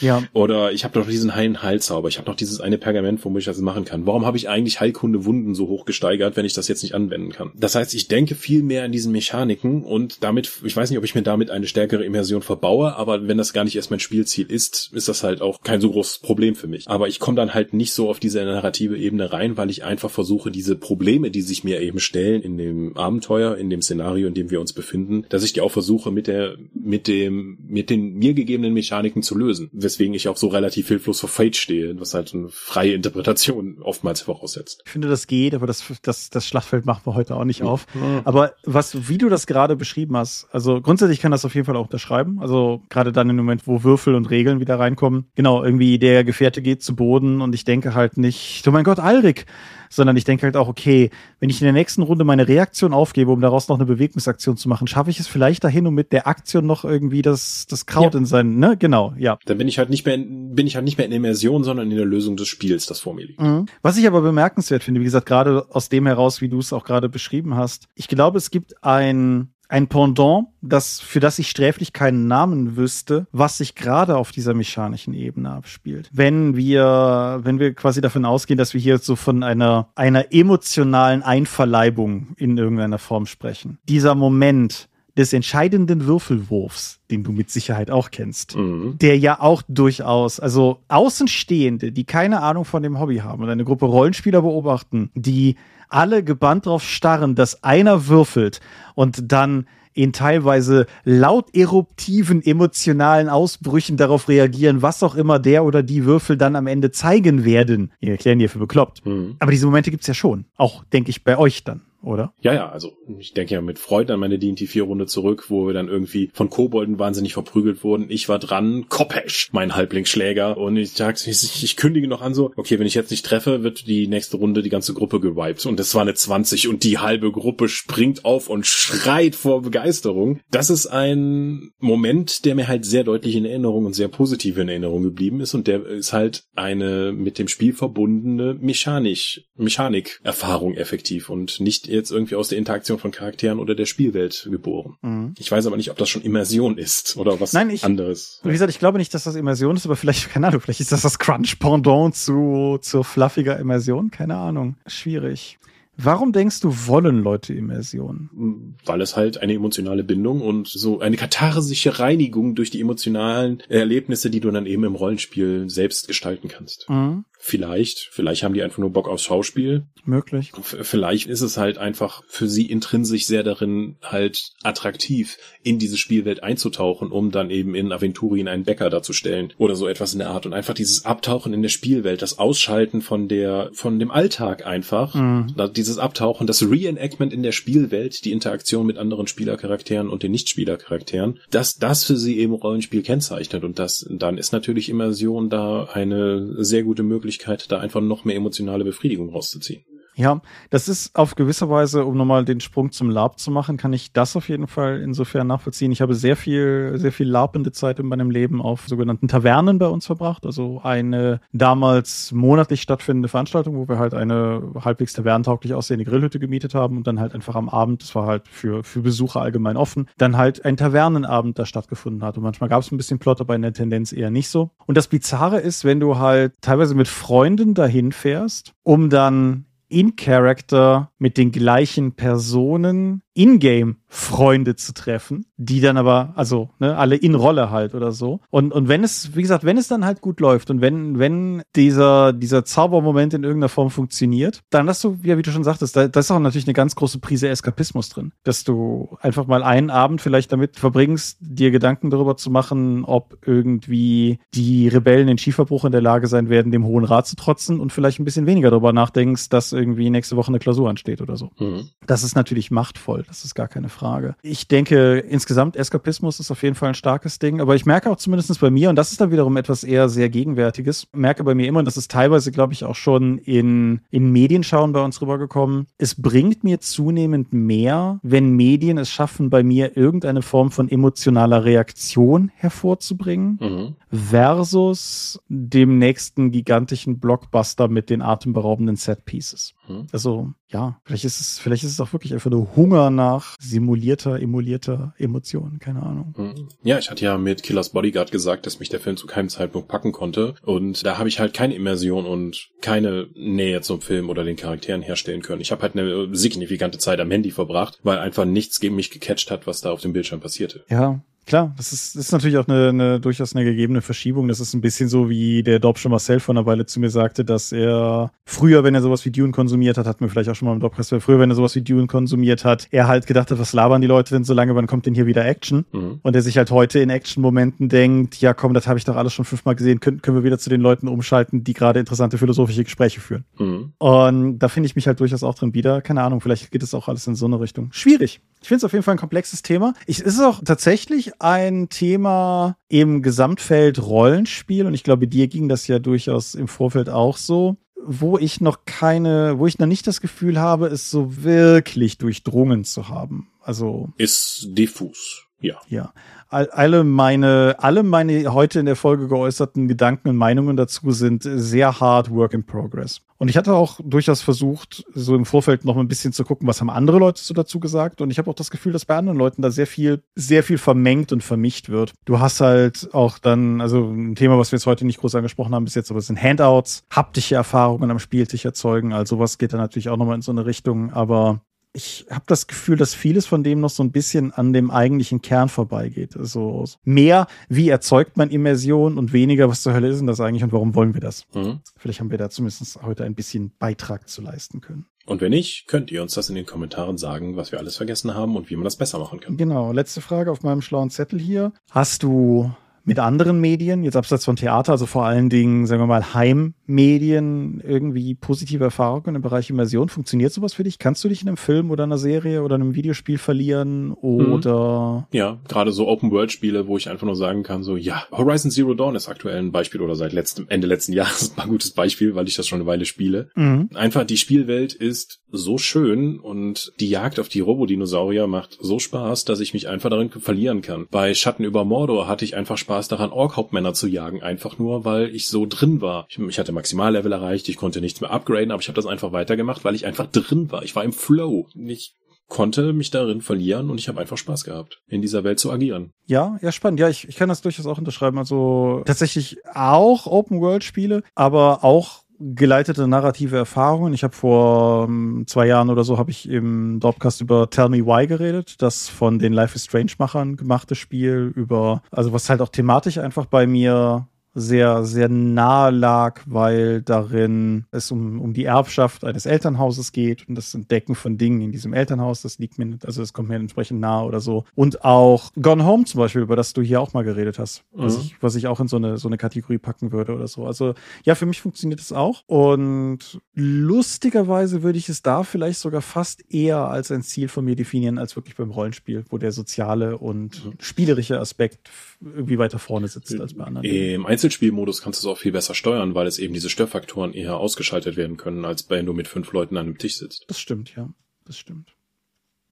Ja. Oder ich habe doch diesen heilen Heilzauber. Ich habe noch dieses eine Pergament, womit ich das machen kann. Warum habe ich eigentlich Heilkunde Wunden so hoch gesteigert, wenn ich das jetzt nicht anwenden kann? Das heißt, ich denke viel mehr an diesen Mechaniken und damit, ich weiß nicht, ob ich mir damit eine stärkere Immersion verbaue, aber wenn das gar nicht erst mein Spielziel ist, ist das halt auch kein so großes Problem für mich. Aber ich komme dann halt nicht so auf diese narrative Ebene rein, weil ich einfach versuche, diese Probleme, die sich mir eben stellen in dem Abenteuer, in dem Szenario, in dem wir uns befinden, dass ich die auch versuche, mit der, mit dem, mit den mir gegebenen Mechaniken zu lösen weswegen ich auch so relativ hilflos vor Fate stehe, was halt eine freie Interpretation oftmals voraussetzt. Ich finde, das geht, aber das, das, das Schlachtfeld machen wir heute auch nicht auf. Aber was, wie du das gerade beschrieben hast, also grundsätzlich kann das auf jeden Fall auch unterschreiben. Also gerade dann im Moment, wo Würfel und Regeln wieder reinkommen. Genau, irgendwie der Gefährte geht zu Boden und ich denke halt nicht, oh mein Gott, Alrik, sondern ich denke halt auch, okay, wenn ich in der nächsten Runde meine Reaktion aufgebe, um daraus noch eine Bewegungsaktion zu machen, schaffe ich es vielleicht dahin, um mit der Aktion noch irgendwie das, das Kraut Ja. in seinen, ne, genau, ja. Dann bin ich halt nicht mehr, in, bin ich halt nicht mehr in Immersion, sondern in der Lösung des Spiels, das vor mir liegt. Mhm. Was ich aber bemerkenswert finde, wie gesagt, gerade aus dem heraus, wie du es auch gerade beschrieben hast, ich glaube, es gibt ein ein Pendant, das, für das ich sträflich keinen Namen wüsste, was sich gerade auf dieser mechanischen Ebene abspielt. Wenn wir, wenn wir quasi davon ausgehen, dass wir hier so von einer, einer emotionalen Einverleibung in irgendeiner Form sprechen. Dieser Moment, des entscheidenden Würfelwurfs, den du mit Sicherheit auch kennst, mhm. der ja auch durchaus, also Außenstehende, die keine Ahnung von dem Hobby haben und eine Gruppe Rollenspieler beobachten, die alle gebannt drauf starren, dass einer würfelt und dann in teilweise laut eruptiven emotionalen Ausbrüchen darauf reagieren, was auch immer der oder die Würfel dann am Ende zeigen werden. Wir erklären hier für bekloppt. Mhm. Aber diese Momente gibt's ja schon. Auch, denke ich, bei euch dann oder? Ja, ja, also ich denke ja mit Freude an meine D&T 4 Runde zurück, wo wir dann irgendwie von Kobolden wahnsinnig verprügelt wurden. Ich war dran, Kopesch, mein Halblingsschläger und ich sag, ich, ich kündige noch an so, okay, wenn ich jetzt nicht treffe, wird die nächste Runde die ganze Gruppe gewiped und es war eine 20 und die halbe Gruppe springt auf und schreit vor Begeisterung. Das ist ein Moment, der mir halt sehr deutlich in Erinnerung und sehr positiv in Erinnerung geblieben ist und der ist halt eine mit dem Spiel verbundene Mechanik, Mechanik-Erfahrung effektiv und nicht jetzt irgendwie aus der Interaktion von Charakteren oder der Spielwelt geboren. Mhm. Ich weiß aber nicht, ob das schon Immersion ist oder was Nein, ich, anderes. Wie gesagt, ich glaube nicht, dass das Immersion ist, aber vielleicht, keine Ahnung, vielleicht ist das das Crunch-Pendant zu, zu fluffiger Immersion, keine Ahnung. Schwierig. Warum denkst du, wollen Leute Immersion? Weil es halt eine emotionale Bindung und so eine katharsische Reinigung durch die emotionalen Erlebnisse, die du dann eben im Rollenspiel selbst gestalten kannst. Mhm. Vielleicht, vielleicht haben die einfach nur Bock aufs Schauspiel. Möglich. Vielleicht ist es halt einfach für sie intrinsisch sehr darin halt attraktiv, in diese Spielwelt einzutauchen, um dann eben in Aventurien einen Bäcker darzustellen oder so etwas in der Art und einfach dieses Abtauchen in der Spielwelt, das Ausschalten von der, von dem Alltag einfach, mhm. dieses Abtauchen, das Reenactment in der Spielwelt, die Interaktion mit anderen Spielercharakteren und den Nichtspielercharakteren, dass das für sie eben Rollenspiel kennzeichnet und das, dann ist natürlich Immersion da eine sehr gute Möglichkeit, Möglichkeit, da einfach noch mehr emotionale Befriedigung rauszuziehen. Ja, das ist auf gewisser Weise, um nochmal den Sprung zum LARP zu machen, kann ich das auf jeden Fall insofern nachvollziehen. Ich habe sehr viel, sehr viel LARPende Zeit in meinem Leben auf sogenannten Tavernen bei uns verbracht. Also eine damals monatlich stattfindende Veranstaltung, wo wir halt eine halbwegs tavernentauglich aussehende Grillhütte gemietet haben und dann halt einfach am Abend, das war halt für, für Besucher allgemein offen, dann halt ein Tavernenabend da stattgefunden hat. Und manchmal gab es ein bisschen Plot, aber in der Tendenz eher nicht so. Und das Bizarre ist, wenn du halt teilweise mit Freunden dahin fährst, um dann in Character mit den gleichen Personen in-game Freunde zu treffen, die dann aber, also, ne, alle in Rolle halt oder so. Und, und wenn es, wie gesagt, wenn es dann halt gut läuft und wenn, wenn dieser, dieser Zaubermoment in irgendeiner Form funktioniert, dann hast du, ja, wie du schon sagtest, da, da ist auch natürlich eine ganz große Prise Eskapismus drin. Dass du einfach mal einen Abend vielleicht damit verbringst, dir Gedanken darüber zu machen, ob irgendwie die Rebellen in Schieferbruch in der Lage sein werden, dem Hohen Rat zu trotzen und vielleicht ein bisschen weniger darüber nachdenkst, dass irgendwie nächste Woche eine Klausur ansteht oder so. Mhm. Das ist natürlich machtvoll. Das ist gar keine Frage. Ich denke, insgesamt Eskapismus ist auf jeden Fall ein starkes Ding, aber ich merke auch zumindest bei mir, und das ist dann wiederum etwas eher sehr Gegenwärtiges, merke bei mir immer, und das ist teilweise, glaube ich, auch schon in, in Medienschauen bei uns rübergekommen, es bringt mir zunehmend mehr, wenn Medien es schaffen, bei mir irgendeine Form von emotionaler Reaktion hervorzubringen, mhm. versus dem nächsten gigantischen Blockbuster mit den atemberaubenden Set Pieces. Mhm. Also, ja, vielleicht ist es, vielleicht ist es auch wirklich einfach nur Hunger nach simulierter, emulierter Emotionen, keine Ahnung. Mhm. Ja, ich hatte ja mit Killers Bodyguard gesagt, dass mich der Film zu keinem Zeitpunkt packen konnte. Und da habe ich halt keine Immersion und keine Nähe zum Film oder den Charakteren herstellen können. Ich habe halt eine signifikante Zeit am Handy verbracht, weil einfach nichts gegen mich gecatcht hat, was da auf dem Bildschirm passierte. Ja, Klar, das ist, das ist natürlich auch eine, eine durchaus eine gegebene Verschiebung. Das ist ein bisschen so, wie der Dobsche Marcel vor einer Weile zu mir sagte, dass er früher, wenn er sowas wie Dune konsumiert hat, hatten wir vielleicht auch schon mal im Dobcast, früher, wenn er sowas wie Dune konsumiert hat, er halt gedacht hat, was labern die Leute denn so lange, wann kommt denn hier wieder Action? Mhm. Und er sich halt heute in Action-Momenten denkt, ja komm, das habe ich doch alles schon fünfmal gesehen, können, können wir wieder zu den Leuten umschalten, die gerade interessante philosophische Gespräche führen. Mhm. Und da finde ich mich halt durchaus auch drin wieder. Keine Ahnung, vielleicht geht es auch alles in so eine Richtung. Schwierig. Ich finde es auf jeden Fall ein komplexes Thema. Ich, es ist auch tatsächlich ein Thema im Gesamtfeld Rollenspiel und ich glaube, dir ging das ja durchaus im Vorfeld auch so, wo ich noch keine, wo ich noch nicht das Gefühl habe, es so wirklich durchdrungen zu haben. Also ist diffus. Ja. Ja. Alle meine, alle meine heute in der Folge geäußerten Gedanken und Meinungen dazu sind sehr hard Work in Progress. Und ich hatte auch durchaus versucht, so im Vorfeld noch ein bisschen zu gucken, was haben andere Leute so dazu gesagt. Und ich habe auch das Gefühl, dass bei anderen Leuten da sehr viel, sehr viel vermengt und vermischt wird. Du hast halt auch dann, also ein Thema, was wir jetzt heute nicht groß angesprochen haben bis jetzt, aber es sind Handouts, haptische Erfahrungen am Spieltisch erzeugen. Also was geht da natürlich auch nochmal in so eine Richtung. Aber ich habe das Gefühl, dass vieles von dem noch so ein bisschen an dem eigentlichen Kern vorbeigeht. Also mehr, wie erzeugt man Immersion und weniger, was zur Hölle ist denn das eigentlich und warum wollen wir das? Mhm. Vielleicht haben wir da zumindest heute ein bisschen Beitrag zu leisten können. Und wenn nicht, könnt ihr uns das in den Kommentaren sagen, was wir alles vergessen haben und wie man das besser machen kann. Genau, letzte Frage auf meinem schlauen Zettel hier. Hast du mit anderen Medien, jetzt abseits von Theater, also vor allen Dingen, sagen wir mal, Heimmedien, irgendwie positive Erfahrungen im Bereich Immersion? Funktioniert sowas für dich? Kannst du dich in einem Film oder einer Serie oder einem Videospiel verlieren oder? Mhm. Ja, gerade so Open-World-Spiele, wo ich einfach nur sagen kann, so, ja, Horizon Zero Dawn ist aktuell ein Beispiel oder seit letztem, Ende letzten Jahres ein gutes Beispiel, weil ich das schon eine Weile spiele. Mhm. Einfach die Spielwelt ist so schön und die Jagd auf die Robodinosaurier macht so Spaß, dass ich mich einfach darin verlieren kann. Bei Schatten über Mordor hatte ich einfach Spaß daran, Ork-Hauptmänner zu jagen, einfach nur, weil ich so drin war. Ich, ich hatte Maximallevel erreicht, ich konnte nichts mehr upgraden, aber ich habe das einfach weitergemacht, weil ich einfach drin war. Ich war im Flow. Ich konnte mich darin verlieren und ich habe einfach Spaß gehabt, in dieser Welt zu agieren. Ja, ja, spannend. Ja, ich, ich kann das durchaus auch unterschreiben. Also tatsächlich auch Open-World-Spiele, aber auch geleitete narrative Erfahrungen. Ich habe vor um, ähm, zwei Jahren oder so habe ich im Dropcast über Tell Me Why geredet, das von den Life is Strange Machern gemachte Spiel über, also was halt auch thematisch einfach bei mir sehr, sehr nahe lag, weil darin es um, um die Erbschaft eines Elternhauses geht und das Entdecken von Dingen in diesem Elternhaus, das liegt mir, also das kommt mir entsprechend nahe oder so. Und auch Gone Home zum Beispiel, über das du hier auch mal geredet hast, mhm. was, ich, was ich auch in so eine, so eine Kategorie packen würde oder so. Also ja, für mich funktioniert es auch und lustigerweise würde ich es da vielleicht sogar fast eher als ein Ziel von mir definieren, als wirklich beim Rollenspiel, wo der soziale und mhm. spielerische Aspekt irgendwie weiter vorne sitzt als bei anderen. Im Einzelspielmodus kannst du es auch viel besser steuern, weil es eben diese Störfaktoren eher ausgeschaltet werden können, als wenn du mit fünf Leuten an einem Tisch sitzt. Das stimmt, ja. Das stimmt.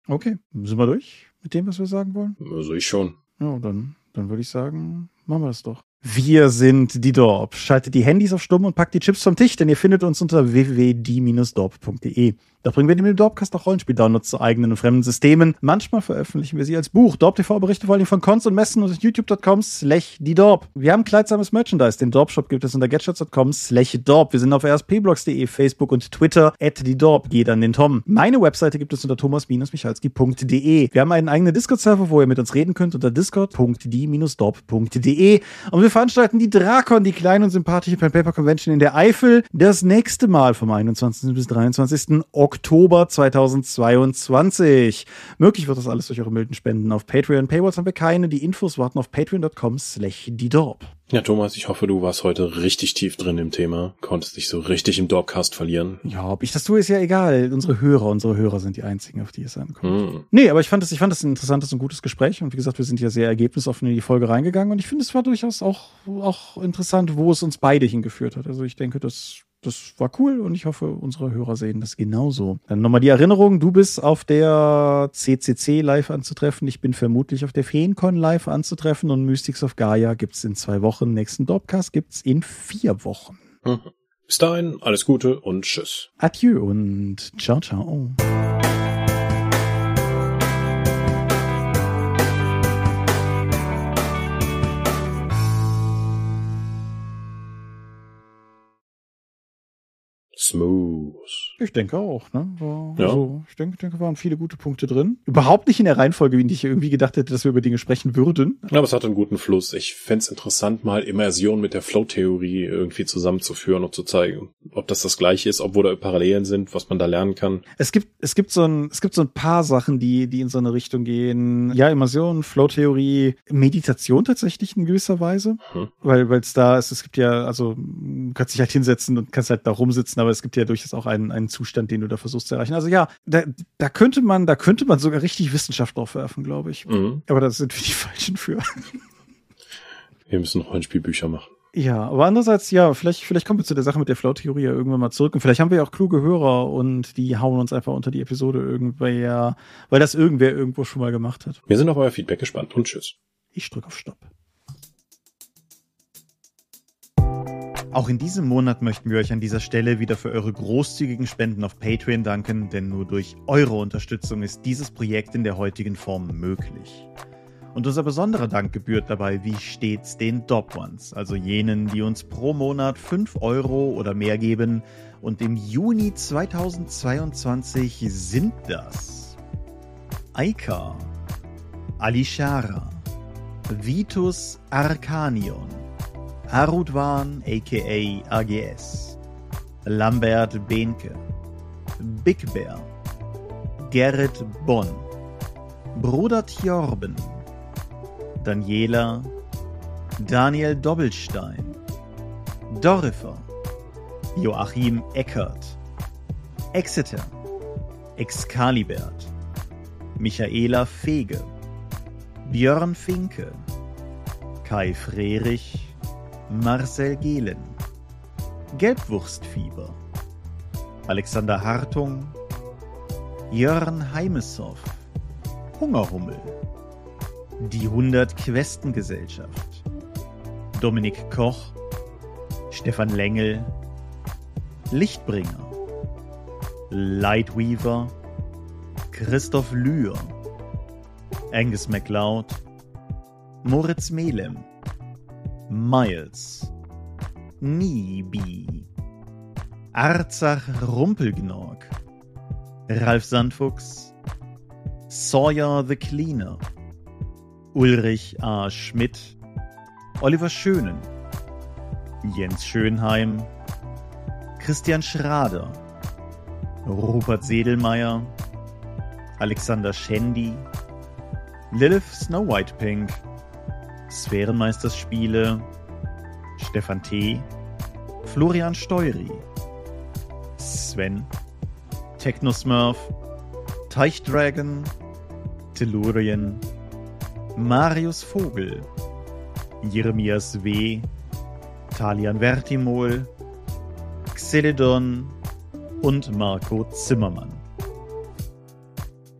Okay, sind wir durch mit dem, was wir sagen wollen? Also ich schon. Ja, dann, dann würde ich sagen, machen wir das doch. Wir sind die Dorp. Schaltet die Handys auf Stumm und packt die Chips vom Tisch, denn ihr findet uns unter www.die-dorp.de. Da bringen wir neben dem Dorpcast auch Rollenspiel-Downloads zu eigenen und fremden Systemen. Manchmal veröffentlichen wir sie als Buch. Dorp TV berichtet vor allem von Cons und Messen und youtube.com slash die Dorp. Wir haben kleidsames Merchandise. Den Dorp-Shop gibt es unter gadgets.com slash Dorp. Wir sind auf rspblogs.de, Facebook und Twitter at die Dorp. Geht an den Tom. Meine Webseite gibt es unter thomas-michalski.de. Wir haben einen eigenen Discord-Server, wo ihr mit uns reden könnt unter discord.die-dorp.de. Und wir veranstalten die Drakon, die kleine und sympathische Pen Paper Convention in der Eifel. Das nächste Mal vom 21. bis 23. Oktober. Oktober 2022. Möglich wird das alles durch eure milden Spenden auf Patreon. Paywalls haben wir keine. Die Infos warten auf patreon.com slash die Dorp. Ja, Thomas, ich hoffe, du warst heute richtig tief drin im Thema, konntest dich so richtig im Dorpcast verlieren. Ja, ob ich das tue, ist ja egal. Unsere Hörer, unsere Hörer sind die einzigen, auf die es ankommt. Hm. Nee, aber ich fand das, ich fand das ein interessantes und gutes Gespräch und wie gesagt, wir sind ja sehr ergebnisoffen in die Folge reingegangen und ich finde, es war durchaus auch, auch interessant, wo es uns beide hingeführt hat. Also ich denke, das das war cool und ich hoffe, unsere Hörer sehen das genauso. Dann nochmal die Erinnerung, du bist auf der CCC live anzutreffen. Ich bin vermutlich auf der Feencon live anzutreffen und Mystics of Gaia gibt's in zwei Wochen. Nächsten Dopcast gibt's in vier Wochen. Mhm. Bis dahin, alles Gute und tschüss. Adieu und ciao, ciao. Smooth. Ich denke auch, ne? War, ja. Also, ich denke, denke, waren viele gute Punkte drin. Überhaupt nicht in der Reihenfolge, wie ich irgendwie gedacht hätte, dass wir über Dinge sprechen würden. Aber es hat einen guten Fluss. Ich fände es interessant, mal Immersion mit der Flow-Theorie irgendwie zusammenzuführen und zu zeigen, ob das das gleiche ist, obwohl da Parallelen sind, was man da lernen kann. Es gibt, es gibt so ein, es gibt so ein paar Sachen, die, die in so eine Richtung gehen. Ja, Immersion, Flow-Theorie, Meditation tatsächlich in gewisser Weise. Hm. Weil, weil es da ist, es gibt ja, also, du kannst dich halt hinsetzen und kannst halt da rumsitzen, aber es gibt ja durchaus auch einen, einen Zustand, den du da versuchst zu erreichen. Also ja, da, da könnte man, da könnte man sogar richtig Wissenschaft drauf werfen, glaube ich. Mhm. Aber da sind wir die Falschen für. Wir müssen Rollenspielbücher machen. Ja, aber andererseits, ja, vielleicht, vielleicht kommen wir zu der Sache mit der Flow-Theorie ja irgendwann mal zurück. Und vielleicht haben wir ja auch kluge Hörer und die hauen uns einfach unter die Episode irgendwer, weil das irgendwer irgendwo schon mal gemacht hat. Wir sind auf euer Feedback gespannt und tschüss. Ich drücke auf Stopp. Auch in diesem Monat möchten wir euch an dieser Stelle wieder für eure großzügigen Spenden auf Patreon danken, denn nur durch eure Unterstützung ist dieses Projekt in der heutigen Form möglich. Und unser besonderer Dank gebührt dabei wie stets den Dop Ones, also jenen, die uns pro Monat 5 Euro oder mehr geben. Und im Juni 2022 sind das Aika, Alishara, Vitus Arcanion, Arudwan aka AGS, Lambert Behnke, Big Bear, Gerrit Bonn, Bruder Tjorben, Daniela, Daniel Doppelstein, Dorifer, Joachim Eckert, Exeter, Excalibert, Michaela Fege, Björn Finke, Kai Frerich, Marcel Gehlen, Gelbwurstfieber, Alexander Hartung, Jörn Heimessoff, Hungerhummel, die 100 Questengesellschaft, Dominik Koch, Stefan Lengel, Lichtbringer, Lightweaver, Christoph Lühr, Angus MacLeod, Moritz Melem, Miles, Nibi, Arzach Rumpelgnorg, Ralf Sandfuchs, Sawyer the Cleaner, Ulrich A. Schmidt, Oliver Schönen, Jens Schönheim, Christian Schrader, Rupert Sedelmeier, Alexander Schendi, Lilith Snow White Pink, Sphärenmeisterspiele, Stefan T., Florian Steury, Sven, Technosmurf, Teichdragon, Tellurien, Marius Vogel, Jeremias W., Talian Vertimol, Xeledon und Marco Zimmermann.